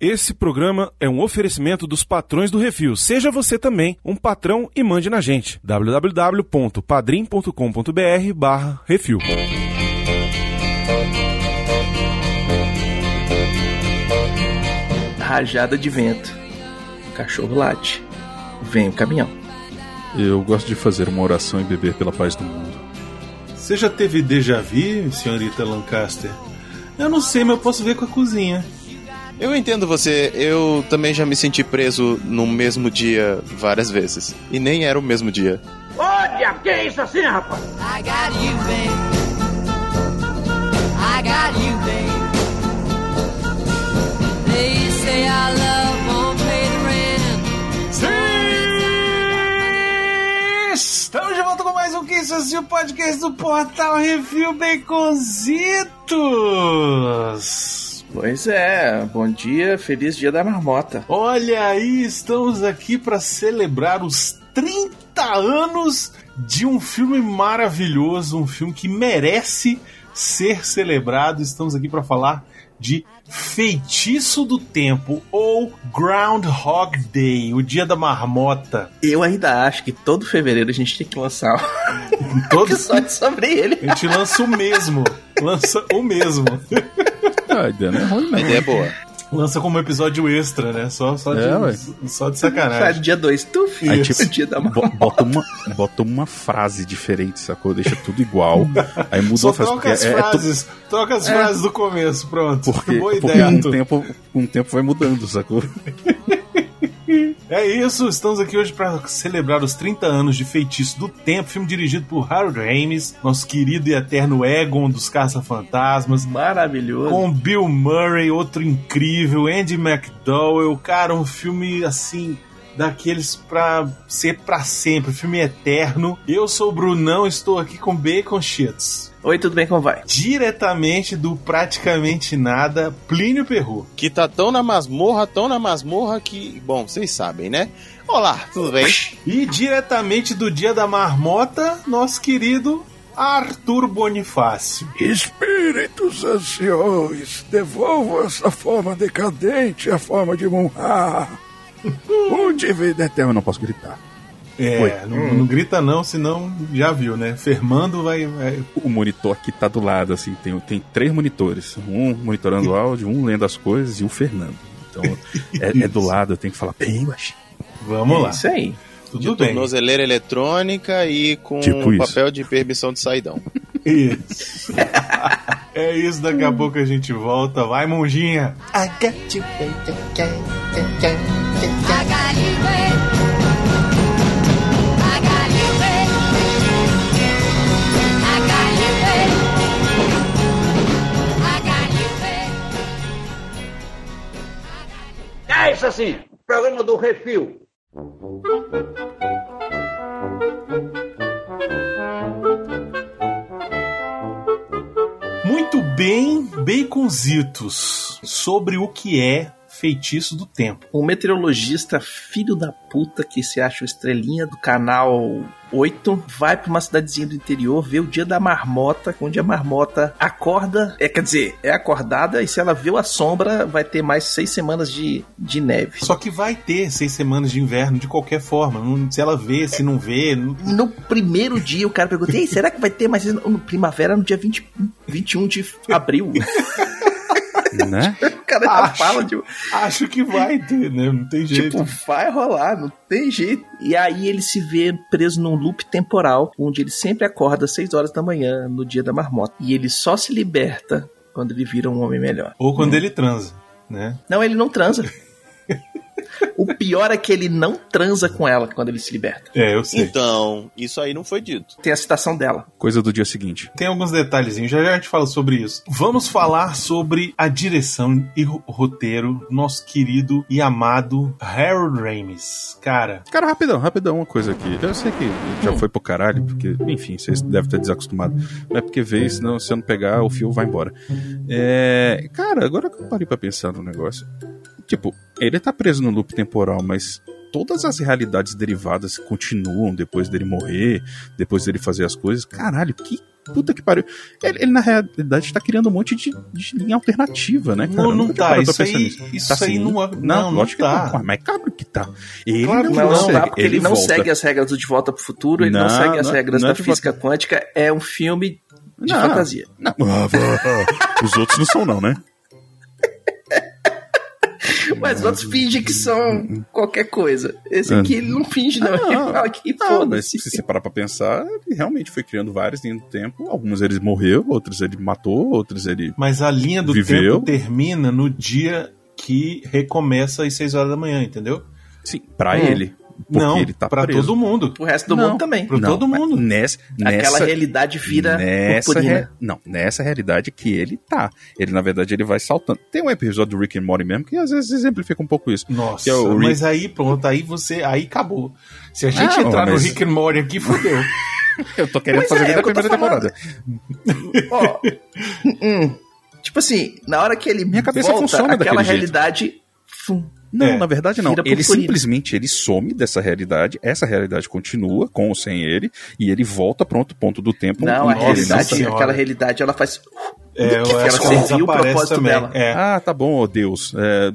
Esse programa é um oferecimento dos patrões do Refil. Seja você também um patrão e mande na gente. www.padrim.com.br barra Refil. Rajada de vento. O cachorro late. Vem o caminhão. Eu gosto de fazer uma oração e beber pela paz do mundo. Você já teve déjà vu, senhorita Lancaster? Eu não sei, mas eu posso ver com a cozinha. Eu entendo você, eu também já me senti preso no mesmo dia várias vezes. E nem era o mesmo dia. Ô, diabo, que é isso assim, rapaz? I got you, babe. I got you, babe. They say our love won't pay the rent. Estamos de volta com mais um Que Isso Assim, o podcast do Portal Review Baconzitos. Pois é, bom dia, feliz dia da marmota. Olha aí, estamos aqui para celebrar os 30 anos de um filme maravilhoso, um filme que merece ser celebrado. Estamos aqui para falar de Feitiço do Tempo ou Groundhog Day, o dia da marmota. Eu ainda acho que todo fevereiro a gente tem que lançar um Todo episódio sobre ele. a gente lança o mesmo, lança o mesmo. A ideia não é ruim, não. A ideia é boa. Lança como episódio extra, né? Só, só, de, É, só de sacanagem. dia 2, tu filho, Aí, tipo, dia da. Bo- Bota uma, bota uma frase diferente, sacou? Deixa tudo igual. Aí muda Só a frase. troca Porque as é, é tudo- frases, troca as frases do começo, pronto. porque, Boa porque ideia, Arthur. tempo, com o tempo vai mudando, sacou? É isso, estamos aqui hoje para celebrar os 30 anos de Feitiço do Tempo, filme dirigido por Harold Ramis, nosso querido e eterno Egon dos Caça-Fantasmas, Maravilhoso. com Bill Murray, outro incrível, Andy McDowell, cara, um filme assim daqueles pra ser pra sempre, filme eterno. Eu sou o Brunão, estou aqui com Bacon Shits. Oi, tudo bem, como vai? Diretamente do Praticamente Nada, Plínio Perru. Que tá tão na masmorra, tão na masmorra que. Bom, vocês sabem, né? Olá, tudo bem? E diretamente do Dia da Marmota, nosso querido Arthur Bonifácio. Espíritos anciões, devolvam essa forma decadente à forma de Munhá. Onde vida eterna eu não posso gritar. É, Oi. não, não grita não, senão já viu, né? Fermando vai. vai- O monitor aqui tá do lado, assim, tem, tem três monitores. Um monitorando o áudio, um lendo as coisas e o Fernando. Então, é, é do lado, eu tenho que falar bem baixinho. Vamos lá. Isso aí. Tudo de bem. tornozeleira eletrônica e com Tipo papel de permissão de saidão. Isso. é isso, daqui a pouco a gente volta. Vai, monjinha. I got you, babe. É isso assim, programa do Refil. Muito bem, baconzitos. Sobre o que é feitiço do tempo. Um meteorologista filho da puta que se acha estrelinha do canal 8 vai pra uma cidadezinha do interior ver o dia da marmota, onde a marmota acorda, é quer dizer, é acordada e se ela viu a sombra vai ter mais seis semanas de, de neve. Só que vai ter seis semanas de inverno de qualquer forma. Não- se ela vê, se não vê. não- No primeiro dia o cara pergunta: Ei, será que vai ter mais no primavera no dia 20, 21 de abril? Né? o cara já Acho. fala de Acho que vai ter, né? Não tem jeito. Tipo, vai rolar, não tem jeito. E aí ele se vê preso num loop temporal, onde ele sempre acorda às 6 horas da manhã, no dia da marmota. E ele só se liberta quando ele vira um homem melhor. Ou quando ele transa, né? Não, ele não transa. o pior é que ele não transa com ela quando ele se liberta. É, eu sei. Então, isso aí não foi dito. Tem a citação dela. Coisa do dia seguinte. Tem alguns detalhezinhos, já já a gente fala sobre isso. Vamos falar sobre a direção e ro- roteiro do nosso querido e amado Harold Ramis. Cara, Cara, rapidão, rapidão, uma coisa aqui. Eu sei que já foi pro caralho, porque, enfim, vocês devem estar desacostumados. Não é porque veio, senão se eu não pegar, o fio vai embora. É. Cara, agora que eu parei pra pensar no negócio. Tipo, ele tá preso no loop temporal, mas todas as realidades derivadas continuam depois dele morrer, depois dele fazer as coisas. Caralho, que puta que pariu. Ele, ele, na realidade tá criando um monte de, de linha alternativa, né, cara? Não, não tá. Isso aí, nisso. isso Tá aí sim. não, Não, não, não lógico tá. que não. Mas claro que tá. Ele Claro não, que Não, não consegue. dá, porque ele, não volta. segue as regras do De Volta pro Futuro, ele não, Não, segue as não- regras não é da física quântica, é um filme de Não. fantasia. Não. Os outros não são, não, né? Mas outros fingem que são qualquer coisa. Esse aqui ele não finge, não. Ele fala que Não, mas foda-se. se você parar pra pensar, ele realmente foi criando vários linhas do tempo. Alguns ele morreu, outros ele matou, outros ele. Mas a linha do Viveu. tempo termina no dia que recomeça às 6 horas da manhã, entendeu? Sim, pra Hum. ele. Porque não, ele tá pra preso. todo mundo. O resto do Não. mundo também. Pra todo mundo. Nessa, Aquela nessa, realidade vira nessa rea- Não, nessa realidade que ele tá. Ele, na verdade, ele vai saltando. Tem um episódio do Rick and Morty mesmo que às vezes exemplifica um pouco isso. Nossa, Que é o Rick- mas aí pronto, aí você, aí acabou. Se a gente Ah, entrar mas- no Rick and Morty aqui, fodeu. Eu tô querendo Mas fazer é, é a o que eu tô primeira temporada. Ó, hum, tipo assim, na hora que ele Minha cabeça volta, funciona aquela daquele jeito. realidade... fum, Não, É, na verdade não. Ele simplesmente ele some dessa realidade, essa realidade continua com ou sem ele, e ele volta para outro ponto do tempo. Não, a que ele realidade, aquela realidade, ela faz... É, que ela que serviu o propósito também. dela. É. Ah, tá bom, oh Deus. É,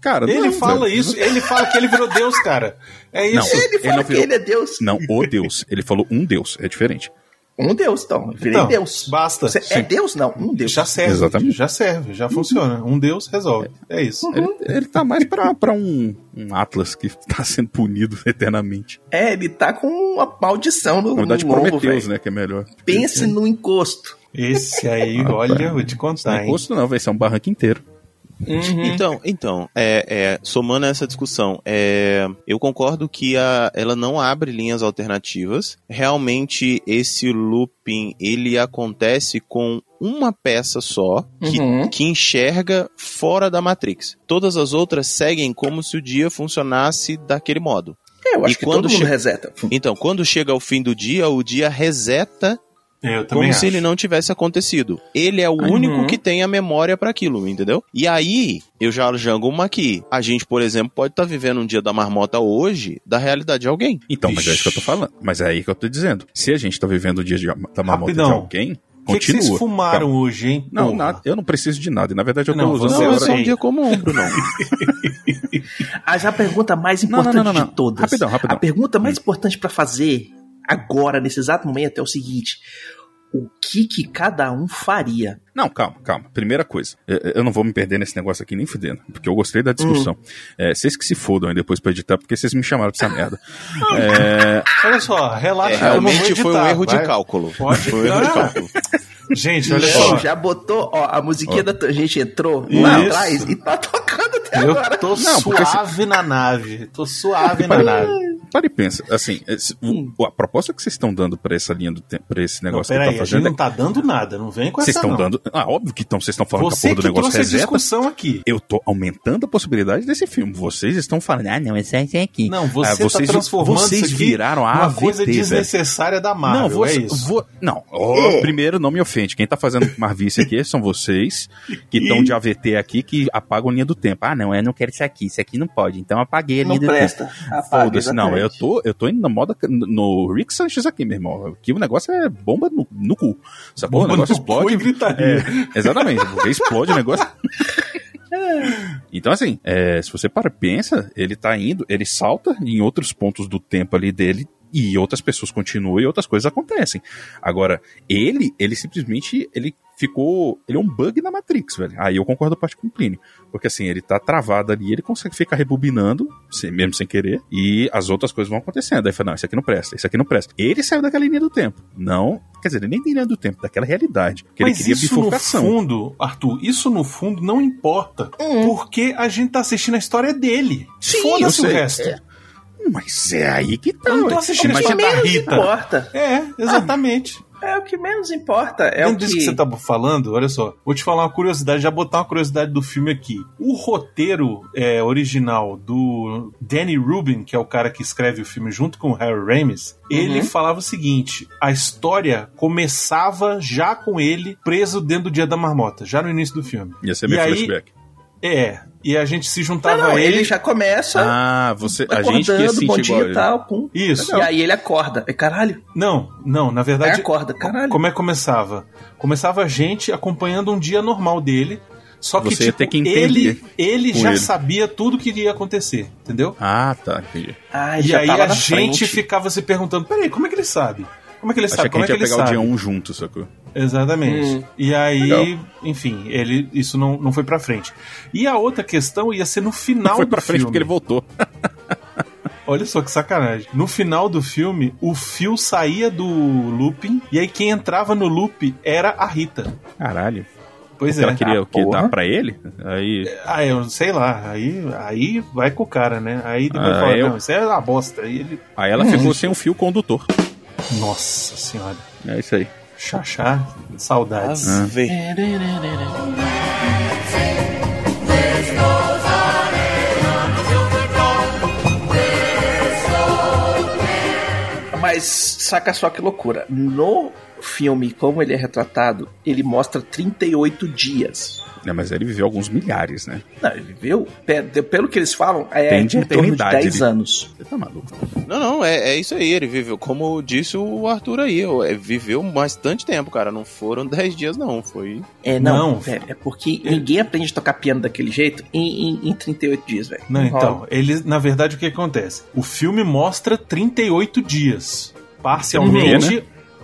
Cara, Ele não, fala velho. isso, ele fala que ele virou Deus, cara. É Não, isso. Ele fala não que virou- ele é Deus. Não, o Deus. Ele falou um Deus, é diferente. Um Deus, então. Eu virei Então, Deus. basta. Você é. Deus? Não, um Deus. Já serve. Exatamente. Já serve, já funciona. Um Deus resolve. É isso. Uhum. Ele, ele tá mais pra, pra um, um Atlas que tá sendo punido eternamente. É, ele tá com uma maldição no, Na verdade, no lombo, Prometeus, né? Que é melhor. Pense no encosto. Esse aí, Ah, olha, tá. vou te contar, Não hein? custo não, vai ser um barranco inteiro. Uhum. Então, então é, é, somando essa discussão, é, eu concordo que a, ela não abre linhas alternativas. Realmente, esse looping ele acontece com uma peça só que, Uhum. que enxerga fora da Matrix. Todas as outras seguem como se o dia funcionasse daquele modo. É, eu acho E que quando todo mundo che- reseta. Então, quando chega ao fim do dia, o dia reseta eu também como acho. se ele não tivesse acontecido. Ele é o único que tem a memória para aquilo, entendeu? E aí, eu já jango uma aqui. A gente, por exemplo, pode estar vivendo um dia da marmota hoje da realidade de alguém. Então, mas é isso que eu tô falando. Mas é aí que eu tô dizendo. Se a gente tá vivendo o dia de, da mamota de Rapidão. alguém, O que, que vocês fumaram Calma. hoje, hein? Não, Porra. nada, eu não preciso de nada. E, na verdade, eu tô Não, usando você Não, é agora- só um sei. dia comum, Bruno. Mas a pergunta mais Não, não, importante não, não, não. de todas. Rapidão, rapidão. A pergunta mais importante pra fazer agora, nesse exato momento, é o seguinte: o que que cada um faria? Não, calma, calma. Primeira coisa, eu- não vou me perder nesse negócio aqui nem fudendo, porque eu gostei da discussão. É, vocês que se fodam aí depois pra editar, porque vocês me chamaram pra essa merda. É, Olha só, relaxa. É, eu não vou realmente foi um editar, erro vai. de cálculo. Pode- Foi um erro de cálculo. Gente, olha só. já botou, ó, a musiquinha da a gente entrou Isso. lá atrás e tá tocando até Eu agora. tô Não, porque suave na nave. Tô suave na nave. para e pensa, assim, esse- o- a proposta que vocês estão dando pra essa linha do tempo, pra esse Não, negócio que peraí, tá a gente fazendo, não tá dando nada. Não vem com vocês essa estão não. dando. Ah, óbvio que estão, vocês estão falando que a Você porra do negócio trouxe a reseta. discussão aqui. Eu tô aumentando a possibilidade desse filme. Vocês estão falando, ah, não, esse é aqui. Não, você Ah, vocês, tá transformando vocês isso aqui viraram a uma AVT, coisa velho. desnecessária da Marvel, Não, você, é isso. vou- não. ó, primeiro, não me ofende. Quem tá fazendo marvice aqui são vocês que estão de AVT aqui que apagam a linha do tempo. Ah, não, eu não quero isso aqui. Isso aqui não pode. Então eu apaguei a Não presta. Foda-se, não. Eu tô, eu tô indo na moda no Rick Sanchez aqui, meu irmão. Aqui o negócio é bomba no, no cu. Sacou? Bomba o negócio no cu explode. e gritaria. É, exatamente. Porque explode o negócio. Então, assim, é, se você para e pensa, ele tá indo, ele salta em outros pontos do tempo ali dele e outras pessoas continuam e outras coisas acontecem. Agora, ele, ele simplesmente, ele ficou, ele é um bug na Matrix, velho. Aí eu concordo parte com o Plínio, porque assim, ele tá travado ali, ele consegue ficar rebobinando, sem- mesmo sem querer, e as outras coisas vão acontecendo. Aí fala, não, isso aqui não presta, isso aqui não presta. Ele saiu daquela linha do tempo. Não, quer dizer, ele nem tem linha do tempo, daquela realidade. Que ele Mas queria isso no bifurcação. fundo, Arthur, isso no fundo não importa. Porque a gente tá assistindo a história dele. Foda-se o resto. Mas é aí que tá. Eu não tô assistindo a Imagina- história da Rita. importa. É, exatamente. É o que menos importa. É Dentro o disso que... que você tá falando, olha só, vou te falar uma curiosidade, já botar uma curiosidade do filme aqui. O roteiro é, original do Danny Rubin, que é o cara que escreve o filme junto com o Harry Ramis, ele falava o seguinte: a história começava já com ele preso dentro do Dia da Marmota, já no início do filme. Ia ser E meu aí- flashback. É, e a gente se juntava Não, não, a ele, ele. já começa Ah, você, a gente que sentir bom dia e ele. tal, pum. Isso. E aí ele acorda. É caralho. Não, não, na Aí verdade. acorda, caralho. Como é que começava? Começava a gente acompanhando um dia normal dele. Só que, Você ia tipo, ter que entender ele, ele já ele. sabia tudo que iria acontecer, entendeu? Ah, tá, entendi. Ah, E aí a gente frente. ficava se perguntando: peraí, como é que ele sabe? Como é que ele Achei sabe? que a Como é gente que ia ele pegar sabe? o dia 1 junto, sacou? Exatamente. Hum. E aí, Legal. enfim, ele isso não, não foi pra frente. E a outra questão ia ser no final Foi do pra frente filme. porque ele voltou. Olha só que sacanagem. No final do filme, o fio saía do looping e aí quem entrava no loop era a Rita. Caralho. Pois Ela é. queria o quê? porra. Dar pra ele? Aí. Ah, eu sei lá. Aí, aí vai com o cara, né? Aí depois Ah, fala, eu- não, isso é uma bosta. Aí ele. Aí ela ficou sem um fio condutor. Nossa senhora. É isso aí. Xaxá, saudades. Ah. Ave. Mas saca só que loucura. No filme, como ele é retratado, ele mostra 38 dias. É, mas ele viveu alguns milhares, né? Não, ele viveu, pelo que eles falam, é Tem em de torno de eternidade 10 ali. anos. Você tá maluco. Não, não, é, é isso aí. Ele viveu, como disse o Arthur aí, é, viveu bastante tempo, cara. Não foram 10 dias, não. Foi. É, não, Não. velho, é porque ninguém aprende a tocar piano daquele jeito em, em, em 38 dias, velho. Não, então, ele, na verdade, o que acontece? O filme mostra 38 dias, parcialmente Uhum.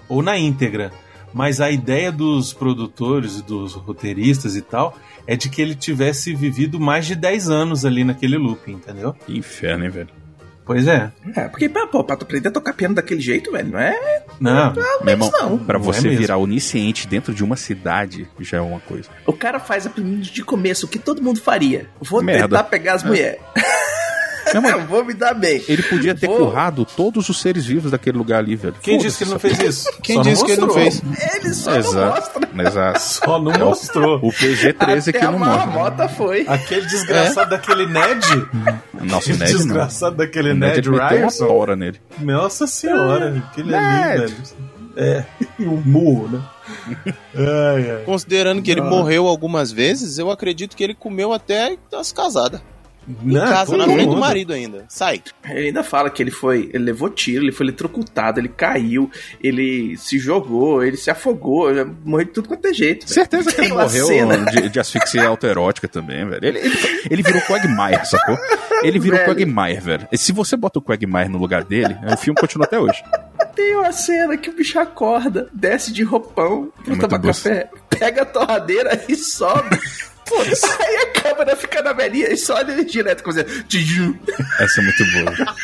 Ou na íntegra. Mas a ideia dos produtores e dos roteiristas e tal é de que ele tivesse vivido mais de 10 anos ali naquele loop, entendeu? Que inferno, hein, velho? Pois é. É, porque, pô, pô, pra tu aprender a tocar piano daquele jeito, velho, não é Não, Meu irmão, não. pra Não você é mesmo. virar onisciente dentro de uma cidade já é uma coisa. O cara faz a de começo o que todo mundo faria. Vou Merda. tentar pegar as mulheres. Meu irmão, Vou me dar bem. ele podia ter Vou. currado todos os seres vivos daquele lugar ali, velho. quem disse que ele não fez isso? Quem Só disse que ele não fez? Ele só não Exato. mostra. Exato. Só não É o- mostrou. O PG-13 Até que a não mostra. marmota foi. Aquele desgraçado daquele Ned. Nossa, o Aquele Ned não. desgraçado daquele O Ned Ned, meteu uma Ryerson. tora nele. Nossa senhora, aquele ali, Ned. velho. É, o murro, né? Ai, ai. Considerando que ele morreu algumas vezes, eu acredito que ele comeu até as casadas. Em Não, casa, na frente do marido ainda. Sai. Ele ainda fala que ele foi. Ele levou tiro, ele foi eletrocutado, ele caiu, ele se jogou, ele se afogou, ele morreu de tudo quanto é jeito. Certeza que Tem ele morreu de, de asfixia autoerótica também, velho. Ele, ele, ele virou Quagmire, sacou? Ele virou Velho. Quagmire, velho. E se você bota o Quagmire no lugar dele, o filme continua até hoje. Tem uma cena que o bicho acorda, desce de roupão pra muito tomar café, pega a torradeira e sobe. Aí a câmera fica na velhinha e só olha ele direto, como tiju. Essa é muito boa.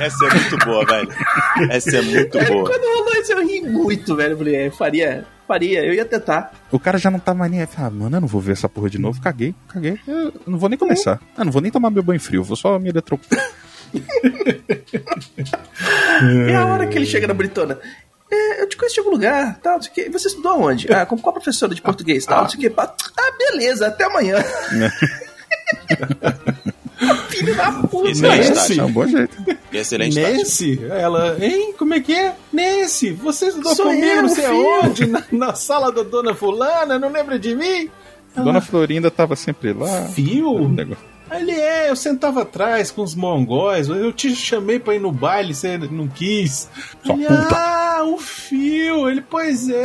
Essa é muito boa, velho. Essa é muito Velho, boa. Quando rolou isso, eu ri muito, velho. Eu falei, é, faria, faria, eu ia tentar. O cara já não tá mais nem aí. Fala, ah, mano, eu não vou ver essa porra de novo. Caguei, caguei. Eu não vou nem começar. Eu não vou nem tomar meu banho frio. Vou só me eletrocutar. E a hora que ele chega na Britona, é, eu te conheço de algum lugar, tal, não sei o quê. Você estudou onde? Ah, com qual professora de português, tal, não sei o quê. Ah, beleza, até amanhã. Filho da puta. Excelente, É um bom jeito. Excelente. Nesse, ela, hein, como é que é? Nesse, você estudou Sou comigo, não sei filho. aonde, na, na sala da dona fulana, não lembra de mim? Dona Florinda tava sempre lá. Fio? Negócio. Ele é, eu sentava atrás com os mongóis, eu te chamei pra ir no baile, você não quis. Sua Ele, puta. ah, o fio, ele, pois é.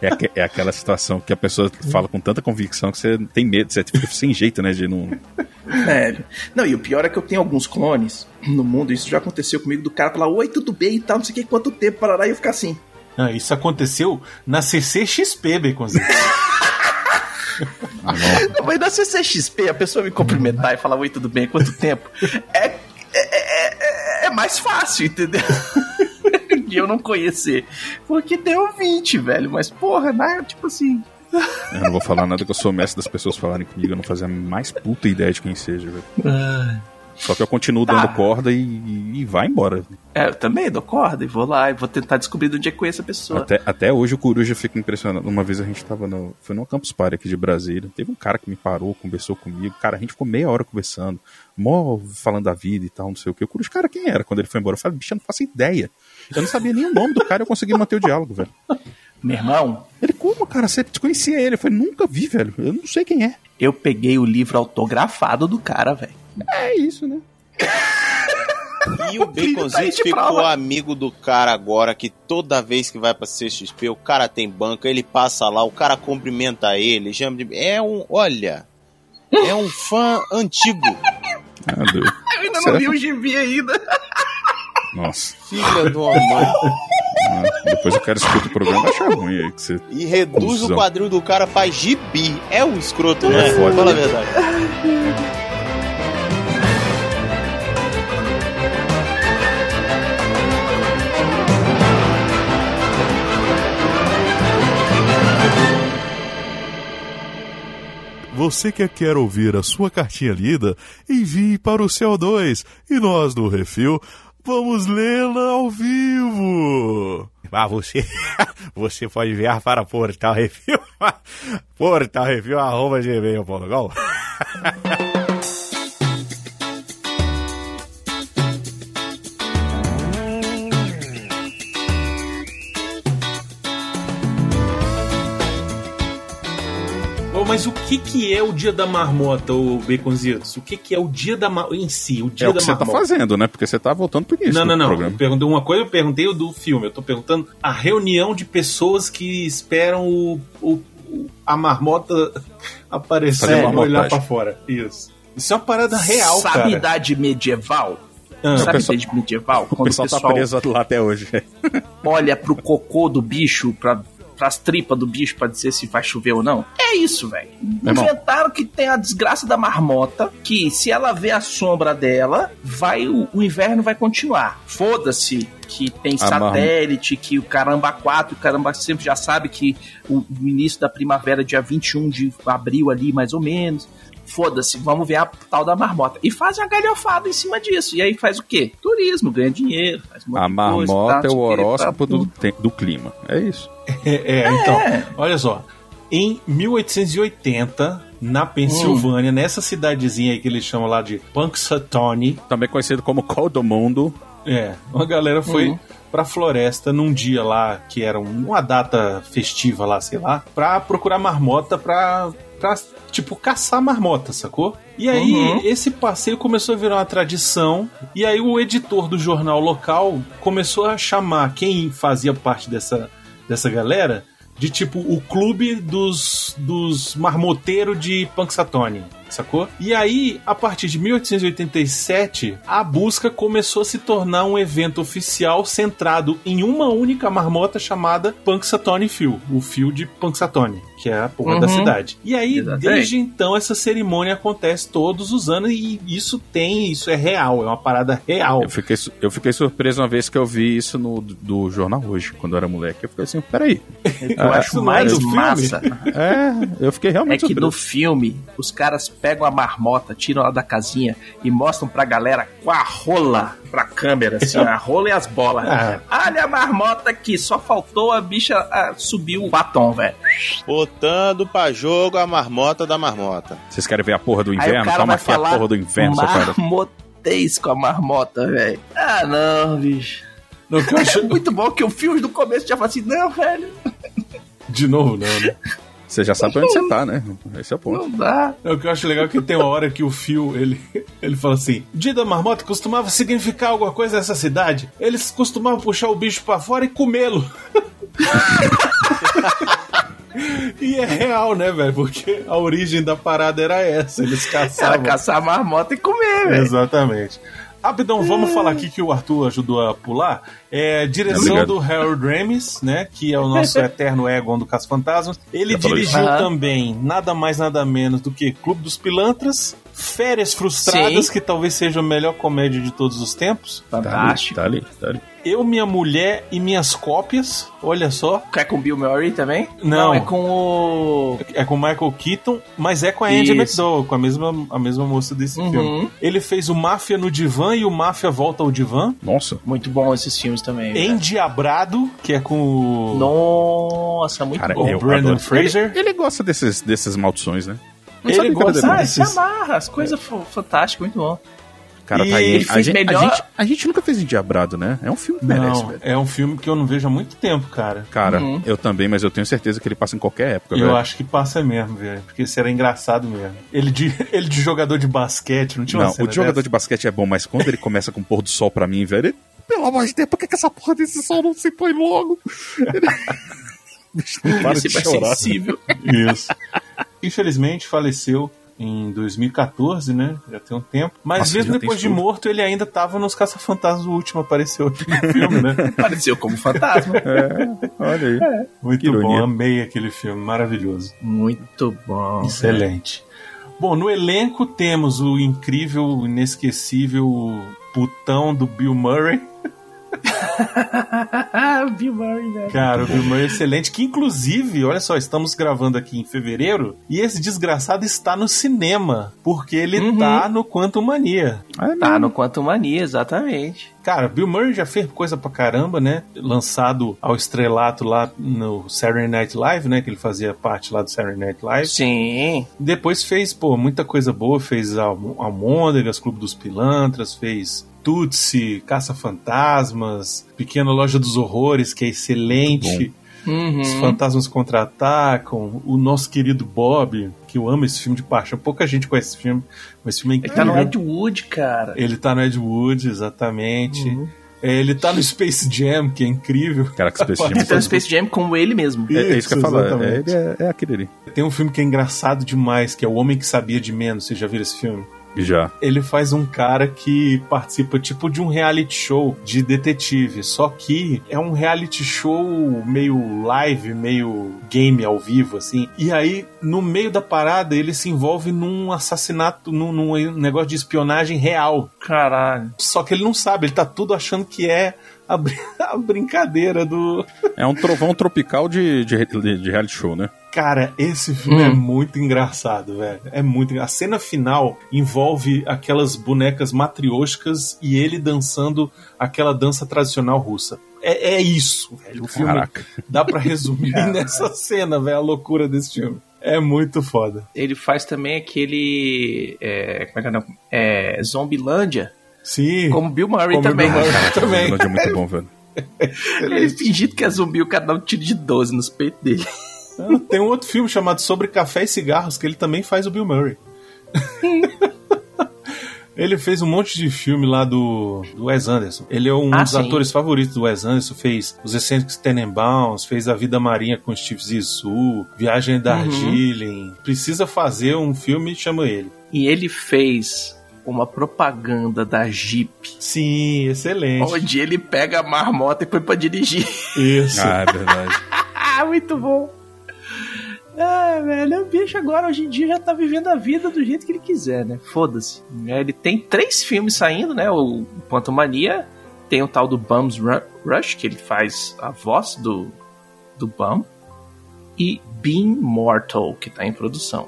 É, é aquela situação que a pessoa fala com tanta convicção que você tem medo, você fica sem jeito, né? De não. Velho. Não, e o pior é que eu tenho alguns clones no mundo, isso já aconteceu comigo, do cara falar, oi, tudo bem e tal, não sei o que, quanto tempo, parará, e eu ficar assim. Ah, isso aconteceu na CCXP, Baconzinho. Não, mas na CCXP, a pessoa me cumprimentar e falar, oi, tudo bem, quanto tempo, é, é, é, é- mais fácil, entendeu? De eu não conhecer. Porque deu 20, velho, mas porra, né? Tipo assim, Eu não vou falar nada que eu sou mestre das pessoas falarem comigo, eu não fazia a mais puta ideia de quem seja, velho. Só que eu continuo Tá. dando corda e, e vai embora. É, eu também dou corda e vou lá e vou tentar descobrir de onde é que conheço a pessoa. Até, até hoje o Coruja fica impressionado. Uma vez a gente tava no. Foi no Campus Party aqui de Brasília. Teve um cara que me parou, conversou comigo. Cara, a gente ficou meia hora conversando. Mó falando da vida e tal, não sei o que. O Coruja, cara, quem era quando ele foi embora? Eu falei, bicho, eu não faço ideia. Eu não sabia nem o nome do cara e eu consegui manter o diálogo, velho. Meu irmão, Ele, como, cara? Você conhecia ele? Eu falei, nunca vi, velho. Eu não sei quem é. Eu peguei o livro autografado do cara, velho. É isso, né? E o vídeo tá ficou prova. amigo do cara agora, que toda vez que vai pra CXP, o cara tem banca, ele passa lá, o cara cumprimenta ele, chama de... É um... Olha... É um fã antigo. Ah. Eu ainda Será não vi o gibi ainda. Nossa. Filha uma mãe. Ah, depois o cara escuta o programa e acha ruim aí que você. E reduz Cusão. o quadril do cara pra gibi. É um escroto, né? É foda, Fala a né? verdade. Você que quer ouvir a sua cartinha lida, envie para o CO2 e nós do Refil vamos lê-la ao vivo. Ah, você, você pode enviar para Portal Refil, Portal Refil, arroba gmail.com. mas o que que é o dia da marmota, o Baconzitos? O que que é o dia da marmota em si, o dia É o da que você tá fazendo, né? Porque você tá voltando pro início Não, não, não. Eu programa. perguntei uma coisa, eu perguntei o do filme. Eu tô perguntando a reunião de pessoas que esperam o, o- o- a marmota aparecer e olhar pra fora. Isso. Isso é uma parada real, Sabe cara. idade medieval? Ah. Sabe pessoal- idade medieval? O Quando pessoal, tá preso lá até hoje. olha pro cocô do bicho, pra, pras tripas do bicho pra dizer se vai chover ou não. É isso, velho. Inventaram que tem a desgraça da marmota, que se ela vê a sombra dela, vai o, o inverno vai continuar. Foda-se que tem A satélite, que o caramba 4, o caramba sempre já sabe que o, o início da primavera, dia 21 de abril ali, mais ou menos. Foda-se, vamos ver a tal da marmota. E faz uma galhofada em cima disso. E aí faz o quê? Turismo, ganha dinheiro, faz um A coisa, marmota tá, é o quê, horóscopo do, do clima. É isso. É, é, então, olha só. Em 1880, na Pensilvânia, nessa cidadezinha aí que eles chamam lá de Punxsutawney, Também conhecido como Coldomundo. é, uma galera foi Uhum. pra floresta num dia lá que era um- uma data festiva lá, sei lá, pra procurar marmota pra, pra tipo, caçar marmota, sacou? E aí, Uhum. esse passeio começou a virar uma tradição, e aí o editor do jornal local começou a chamar quem fazia parte dessa, dessa galera de tipo o clube dos, dos marmoteiros de Punxsutawney, sacou? E aí, a partir de 1887, a busca começou a se tornar um evento oficial centrado em uma única marmota chamada Punxsutawney Phil, o fio de Punxsutawney, que é a porra Uhum. da cidade. E aí, Exatamente. desde então, essa cerimônia acontece todos os anos e isso tem, isso é real, é uma parada real. Eu fiquei, eu fiquei surpreso uma vez que eu vi isso no do jornal hoje, quando eu era moleque. Eu fiquei assim, peraí. Eu acho não é mais do filme? massa. É, eu fiquei É realmente que no surpreso. filme, os caras pegam a marmota, tiram ela da casinha e mostram pra galera com a rola pra câmera, assim, a rola e as bolas. Ah. Olha a marmota aqui, só faltou a bicha ah, subir o batom, velho. Botando pra jogo a marmota da marmota. Vocês querem ver a porra do inverno? vai aqui a falar porra do inverno, marmotez com a marmota, velho. Ah, não, bicho. Não, o que eu acho- Muito bom que o filme do começo já fala assim, não, velho, De novo, não, né? Você já sabe onde você tá, né? Esse é o ponto. não dá. É, O que eu acho legal é que tem uma hora que o Phil, ele, ele fala assim: Dia da marmota costumava significar alguma coisa nessa cidade. Eles costumavam puxar o bicho pra fora e comê-lo. e é real, né, velho? Porque a origem da parada era essa. Eles Era caçavam. caçar a marmota e comer, velho. Exatamente. Rapidão, vamos falar aqui que o Arthur ajudou a pular. É direção Obrigado. do Harold Ramis, né? Que é o nosso eterno Egon do Caça Fantasmas. Ele dirigiu isso. Também nada mais nada menos do que Clube dos Pilantras, Férias Frustradas, Sim. que talvez seja a melhor comédia de todos os tempos. Tá ali, Fantástico. tá ali, tá ali. Eu, Minha Mulher e Minhas Cópias, olha só. Quer com o Bill Murray também? Não. é com o... É com Michael Keaton, mas é com a Angie Isso. McDowell, com a mesma, a mesma moça desse Uhum. filme. Ele fez o Máfia no Divã e o Máfia Volta ao Divã. Nossa. Muito bom esses filmes também. Endiabrado, que é com o, Nossa, muito Cara, bom. o Brandon adoro. Fraser. Ele, ele gosta desses, dessas maldições, né? Não Ele gosta. Ah, se amarra, as coisas f- fantásticas, muito bom. Cara, E tá aí. ele a, fez gente, melhor- a, gente, a gente nunca fez Endiabrado, né? É um filme que merece, Não, velho. é um filme que eu não vejo há muito tempo, cara. Cara, Uhum. eu também, mas eu tenho certeza que ele passa em qualquer época, Eu velho. acho que passa mesmo, velho. Porque isso era engraçado mesmo. Ele de, ele de jogador de basquete, não tinha uma Não, cena o de jogador dessa? de basquete é bom, mas quando ele começa com o pôr do sol pra mim, velho, ele, pelo amor de Deus, por que, que essa porra desse sol não se põe logo? Bicho, não para de chorar. sensível. Isso. Infelizmente faleceu em 2014, né? Já tem um tempo. Mas Nossa, mesmo depois de morto, ele ainda tava nos Caça-Fantasmas. O último apareceu aqui no filme, né? Apareceu como fantasma. Olha aí. Muito Que bom, ironia. amei aquele filme, maravilhoso. Muito bom. Excelente. Bom, no elenco temos o incrível, inesquecível putão do Bill Murray. Bill Murray, velho. Cara, o Bill Murray é excelente. Que inclusive, olha só, estamos gravando aqui em fevereiro e esse desgraçado está no cinema. Porque ele Uhum. tá no Quantum Mania. Ah, não. Tá no Quantum Mania, exatamente. Cara, Bill Murray já fez coisa pra caramba, né? Lançado ao estrelato lá no Saturday Night Live, né? Que ele fazia parte lá do Saturday Night Live. Sim. Depois fez, pô, muita coisa boa. Fez Alm- Almôndegas, Clube dos Pilantras, fez Tutsi, Caça-Fantasmas, Pequena Loja dos Horrores, que é excelente. Uhum. Os Fantasmas Contra-Atacam, o nosso querido Bob, que eu amo esse filme de paixão. Pouca gente conhece esse filme, mas esse filme é Ele incrível. tá no Ed Wood, cara. Ele tá no Ed Wood, exatamente. Uhum. É, ele tá no Space Jam, que é incrível. Cara, que Space Jam Ele tá no Space Jam como ele mesmo. É, é isso que eu falar. É, ele é, é aquele ali. Tem um filme que é engraçado demais, que é O Homem que Sabia de Menos. Vocês já viram esse filme? Já. Ele faz um cara que participa tipo de um reality show de detetive, só que é um reality show meio live, meio game ao vivo, assim. E aí, no meio da parada, ele se envolve num assassinato, num, num negócio de espionagem real. Caralho. Só que ele não sabe, ele tá tudo achando que é a, a brincadeira do. É um trovão tropical de, de, de- reality show, né? Cara, esse filme Hum. é muito engraçado, velho. É muito A cena final envolve aquelas bonecas matrioscas e ele dançando aquela dança tradicional russa. É, é isso, velho. O filme Caraca. dá pra resumir nessa cena, velho, a loucura desse filme. É muito foda. Ele faz também aquele. É, como é que é? É, Zombilândia. Sim. Como Bill Murray Como também. Bill Murray também. É muito bom, velho. Ele fingindo que é zumbi, o cara dá um tiro de 12 nos peitos dele. Tem um outro filme chamado Sobre Café e Cigarros que ele também faz o Bill Murray. ele fez um monte de filme lá do, do Wes Anderson. Ele é um Ah, dos sim. atores favoritos do Wes Anderson. Fez Os Excêntricos Tenenbaums, fez A Vida Marinha com Steve Zissou, Viagem a Darjeeling. Precisa fazer um filme, chama ele. E ele fez uma propaganda da Jeep, Sim, excelente. onde ele pega a marmota e põe pra dirigir. Isso. Ah, é verdade. Muito bom. Ah, velho, o bicho agora, hoje em dia, já tá vivendo a vida do jeito que ele quiser, né? Foda-se. É, Ele tem três filmes saindo, né? O Quantum Mania, tem o tal do Bums Ru- Rush, que ele faz a voz do, do Bum, e Being Mortal, que tá em produção.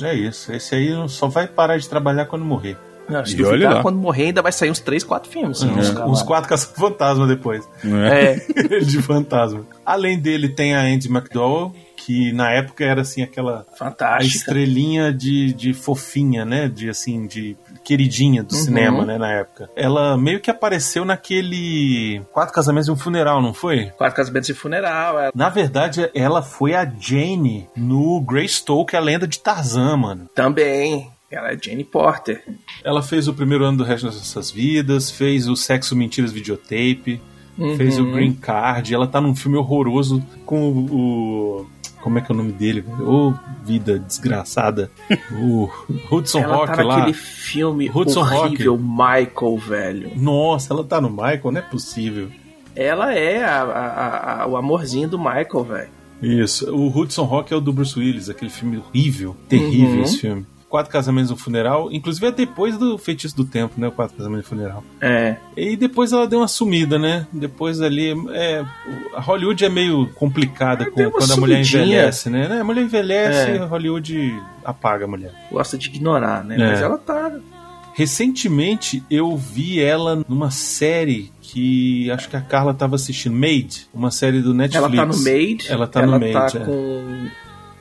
É isso. Esse aí só vai parar de trabalhar quando morrer. Não, se E olha duvidar, quando morrer ainda vai sair uns três, quatro filmes. sim, uns, uns uns lá. quatro caça-fantasma depois. É. É, de fantasma. Além dele, tem a Andy McDowell, que na época era assim aquela fantástica. estrelinha de, de fofinha, né? De assim, de queridinha do Uhum. cinema, né? Na época. Ela meio que apareceu naquele Quatro Casamentos e um Funeral, não foi? Quatro casamentos e funeral. é. Na verdade, ela foi a Jane no Greystoke, a lenda de Tarzan, mano. Também. Ela é Jane Porter. Ela fez o primeiro ano do resto das nossas vidas, fez o Sexo Mentiras Videotape, fez o Uhum. Green Card. Ela tá num filme horroroso com o. o- como é que é o nome dele? Ô, vida desgraçada. o Hudson Ela Rock tá lá. naquele filme Hudson horrível, Michael, velho. Nossa, ela tá no Michael, não é possível. Ela é a- a- a- o amorzinho do Michael, velho. Isso. O Hudson Rock é o do Bruce Willis, aquele filme horrível, terrível Uhum. esse filme. Quatro Casamentos um Funeral, inclusive é depois do Feitiço do Tempo, né? O Quatro Casamentos um Funeral. É. E depois ela deu uma sumida, né? Depois ali. É, a Hollywood é meio complicada com, quando a mulher sumidinha. envelhece, né? A mulher envelhece É. Hollywood apaga a mulher. Gosta de ignorar, né? É. Mas ela tá. Recentemente eu vi ela numa série que acho que a Carla tava assistindo, Made, uma série do Netflix. Ela tá no Made. Ela tá ela no tá Made. é. com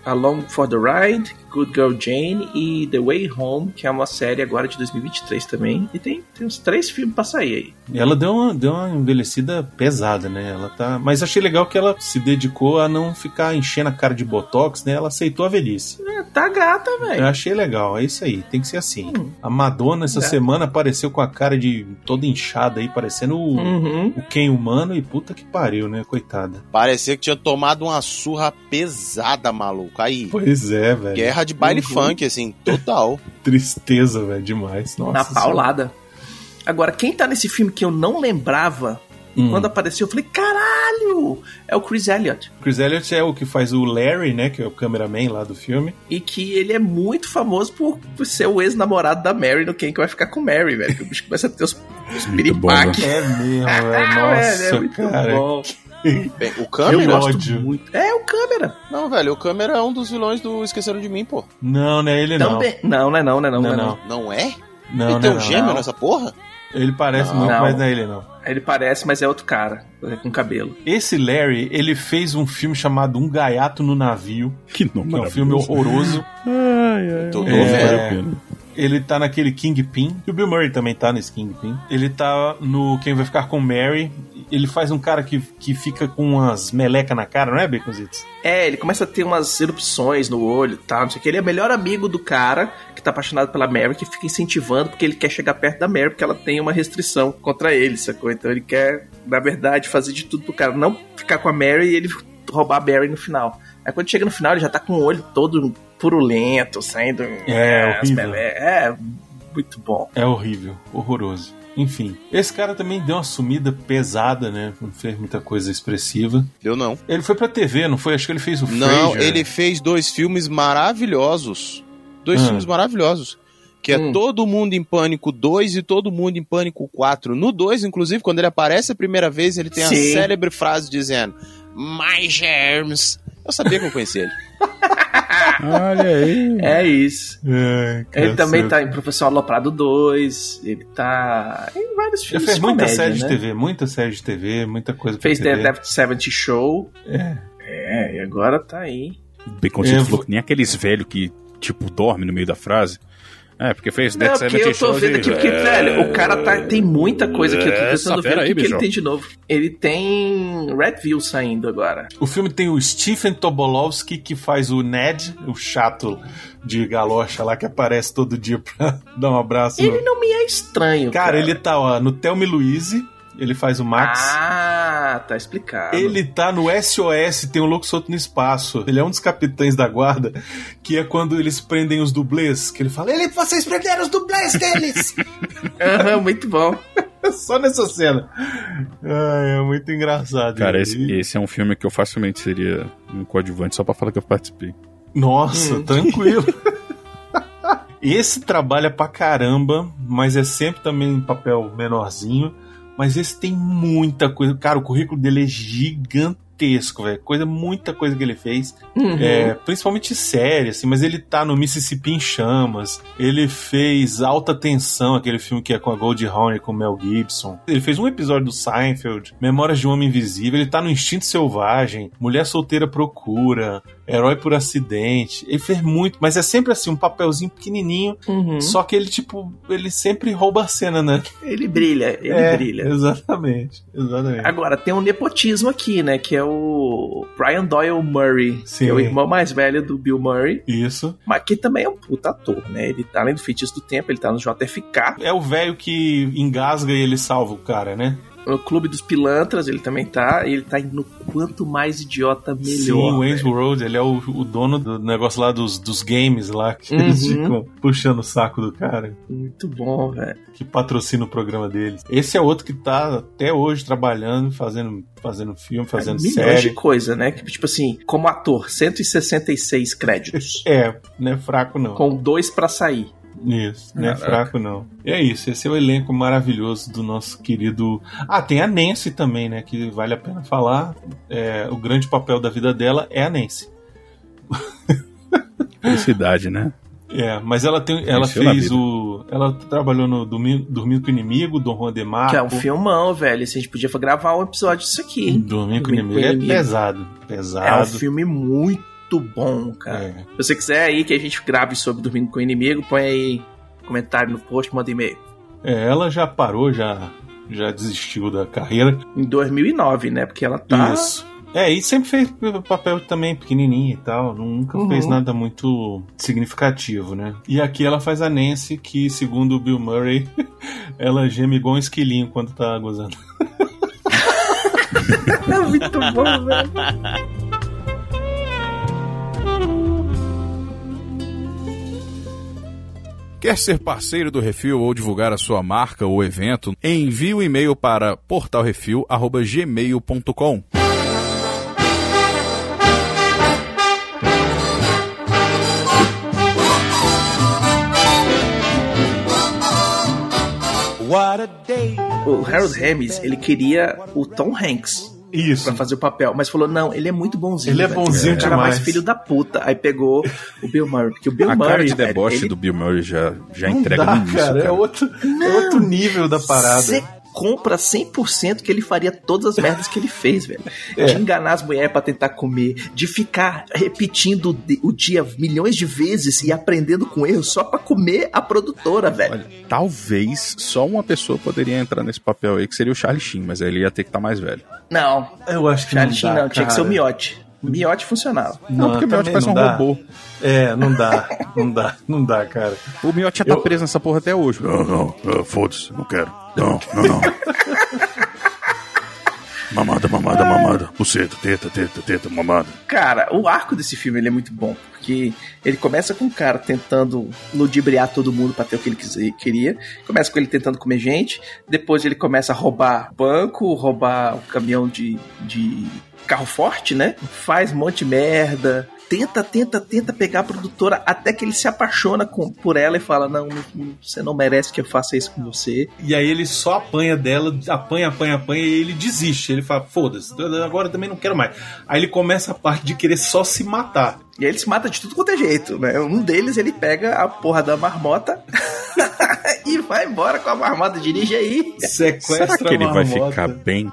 Along for the Ride, Good Girl Jane e The Way Home, que é uma série agora de 2023 também. E tem, tem uns três filmes pra sair aí. E ela deu uma, deu uma envelhecida pesada, né? Ela tá. Mas achei legal que ela se dedicou a não ficar enchendo a cara de botox, né? Ela aceitou a velhice. É, tá gata, Eu velho. achei legal, é isso aí, tem que ser assim. Hum. A Madonna essa É. semana apareceu com a cara de toda inchada aí, parecendo o, Uhum. o Ken humano e puta que pariu, né? Coitada. Parecia que tinha tomado uma surra pesada, maluco. Aí, Pois é, velho. guerra de baile Uhum. funk, assim, total. Tristeza, velho, demais. Nossa Na Senhora. paulada. Agora, quem tá nesse filme que eu não lembrava, Hum. quando apareceu, eu falei, caralho! É o Chris Elliott. Chris Elliott é o que faz o Larry, né? Que é o cameraman lá do filme. E que ele é muito famoso por, por ser o ex-namorado da Mary no Quem que vai ficar com Mary, velho. Que o bicho começa a ter os, os Muito bom, piripaque. É mesmo, Ah, velho. velho, Nossa, é muito cara. bom. Bem, o Eu câmera? gosto ódio. muito. É, o câmera. Não, velho, o câmera é um dos vilões do Esqueceram de Mim, pô. Não, não é ele não. Também. Não, não é não, não é não. Não, Não, é não. não. Não é? Não, Ele não, tem um gêmeo não. nessa porra? Ele parece Não. muito, Não. mas não é ele não. Ele parece, mas é outro cara. é Com cabelo. Esse Larry, ele fez um filme chamado Um Gaiato no Navio, Que nome que é um filme horroroso. Tô, tô É. vendo. Ele tá naquele Kingpin. E o Bill Murray também tá nesse Kingpin. Ele tá no Quem Vai Ficar com Mary. Ele faz um cara que, que fica com umas meleca na cara, não é, Baconzitos? É, ele começa a ter umas erupções no olho e tal, não sei o que. Ele é o melhor amigo do cara que tá apaixonado pela Mary, que fica incentivando porque ele quer chegar perto da Mary, porque ela tem uma restrição contra ele, sacou? Então ele quer, na verdade, fazer de tudo pro cara não ficar com a Mary e ele roubar a Mary no final. Aí quando chega no final, ele já tá com o olho todo purulento, saindo. É, as horrível. mele- É, muito bom. É horrível, horroroso. Enfim, esse cara também deu uma sumida pesada, né? Não fez muita coisa expressiva. Eu não. Ele foi pra TV, não foi? Acho que ele fez o Não, Frasier. ele fez dois filmes maravilhosos. Dois Ah. filmes maravilhosos. Que é Hum. Todo Mundo em Pânico 2 e Todo Mundo em Pânico 4. No 2, inclusive, quando ele aparece a primeira vez, ele tem a Sim. célebre frase dizendo: My germs. Eu sabia que eu conhecia ele. Olha aí. É isso. É, Ele também tá em Professor Aloprado 2, ele tá em vários Ele filmes fez de muita comédia, série de né? TV, muita série de TV, muita coisa pra Fez The 70 Show. É. É, e agora tá aí. Baconzito Eu falou vou- que nem aqueles velhos que, tipo, dorme no meio da frase. É, porque fez Não, Dead porque Seventy eu tô Shows vendo aqui, porque, É, velho, o cara tá, tem muita coisa aqui. Eu tô Essa tentando ver o que, que ele tem de novo. Ele tem Redville saindo agora. O filme tem o Stephen Tobolowsky, que faz o Ned, o chato de galocha lá, que aparece todo dia pra dar um abraço. no- Ele não me é estranho. Cara, ele tá ó, no Thelma e Louise, ele faz o Max. Ah, tá explicado. Ele tá no SOS, tem um louco solto no espaço. Ele é um dos capitães da guarda, que é quando eles prendem os dublês, que ele fala, ele, vocês prenderam os dublês deles! Aham, muito bom. Só nessa cena. Ai, é muito engraçado. Cara, esse, esse é um filme que eu facilmente seria um coadjuvante só pra falar que eu participei. Nossa, Hum. tranquilo. esse trabalha pra caramba, mas é sempre também em papel menorzinho. Mas esse tem muita coisa. Cara, o currículo dele é gigantesco, velho. Coisa, muita coisa que ele fez. Uhum. É, principalmente série, assim, mas ele tá no Mississippi em Chamas. Ele fez Alta Tensão, aquele filme que é com a Goldie Hawn e com o Mel Gibson. Ele fez um episódio do Seinfeld, Memórias de um Homem Invisível. Ele tá no Instinto Selvagem, Mulher Solteira Procura, Herói por Acidente. Ele fez muito, mas é sempre assim, um papelzinho pequenininho. Uhum. Só que ele, tipo, ele sempre rouba a cena, né? Ele brilha, ele É, brilha. Exatamente, exatamente. Agora, tem um nepotismo aqui, né? Que é o Brian Doyle Murray, Sim. que é o irmão mais velho do Bill Murray, Isso. mas que também é um puta ator, né? Ele tá além do feitiço do tempo, ele tá no JFK, É o velho que engasga e ele salva o cara, né? No Clube dos Pilantras ele também tá, e ele tá no Quanto Mais Idiota Melhor. Sim, o. Wayne's World, ele é o, o dono do negócio lá dos, dos games lá, que Uhum. eles ficam puxando o saco do cara, Muito bom, velho. que patrocina o programa deles. Esse é outro que tá até hoje trabalhando, fazendo, fazendo filme, fazendo Milhões série. de coisa, né? Que, tipo assim, como ator, 166 créditos. É, não é fraco não. com dois pra sair. Isso, não é Caraca. fraco não. E é isso, esse é o elenco maravilhoso do nosso querido. Ah, tem a Nancy também, né? Que vale a pena falar. É, o grande papel da vida dela é a Nancy. Felicidade, né? É, mas ela tem, ela Venceu fez o, ela trabalhou no Dormindo, Dormindo com o Inimigo, Dom Juan de Marco. Que é um filmão, velho. Se a gente podia gravar um episódio disso aqui. Dormindo com o Dormindo com Inimigo o é Inimigo. pesado, É um pesado. filme muito muito bom, cara. É. Se você quiser aí que a gente grave sobre Dormindo com o Inimigo, põe aí comentário no post, manda e-mail. É, ela já parou, já, já desistiu da carreira. Em 2009, né? Porque ela tá... Isso. É, e sempre fez papel também pequenininho e tal, nunca Uhum. fez nada muito significativo, né? E aqui ela faz a Nancy, que segundo o Bill Murray, ela geme igual um esquilinho quando tá gozando. É muito bom, velho. Quer ser parceiro do Refil ou divulgar a sua marca ou evento? Envie um e-mail para portalrefil@gmail.com. O Harold Ramis, ele queria o Tom Hanks. Isso. Pra fazer o papel, mas falou: não, ele é muito bonzinho. Ele é velho. bonzinho é o cara mais demais. filho da puta. Aí pegou o Bill Murray. Porque o Bill A Murray. cara de velho, deboche ele do Bill Murray já, já Não entrega dá, no início, cara, cara. É, outro, é outro nível da parada. Você compra 100% que ele faria todas as merdas que ele fez, velho. É. De enganar as mulheres pra tentar comer, de ficar repetindo o di- o dia milhões de vezes e aprendendo com erros só pra comer a produtora, velho. Olha, talvez só uma pessoa poderia entrar nesse papel aí, que seria o Charlie Sheen, mas aí ele ia ter que estar mais velho. Não, Eu acho que Charlie não, Sheen dá, não, tinha que ser o. O Miotti funcionava. Não, porque o Miotti também parece não um dá. robô. É, não dá, não dá, não dá, cara. O Miotti já tá Eu- preso nessa porra até hoje. Não, não, ah, foda-se, não quero. Não, não, não. mamada, mamada, mamada. Buceta, teta, teta, teta, mamada. Cara, o arco desse filme ele é muito bom, porque ele começa com um cara tentando ludibriar todo mundo pra ter o que ele quiser- queria. Começa com ele tentando comer gente, depois ele começa a roubar banco, roubar o caminhão de, de carro forte, né? Faz um monte de merda. Tenta, tenta, tenta pegar a produtora até que ele se apaixona com- por ela e fala: não, não, você não merece que eu faça isso com você. E aí ele só apanha dela, apanha, apanha, apanha, e ele desiste. Ele fala, foda-se, agora eu também não quero mais. Aí ele começa a parte de querer só se matar. E aí ele se mata de tudo quanto é jeito, né? Um deles ele pega a porra da marmota e vai embora com a marmota, dirige aí. Sequestra Será que ele a vai ficar bem?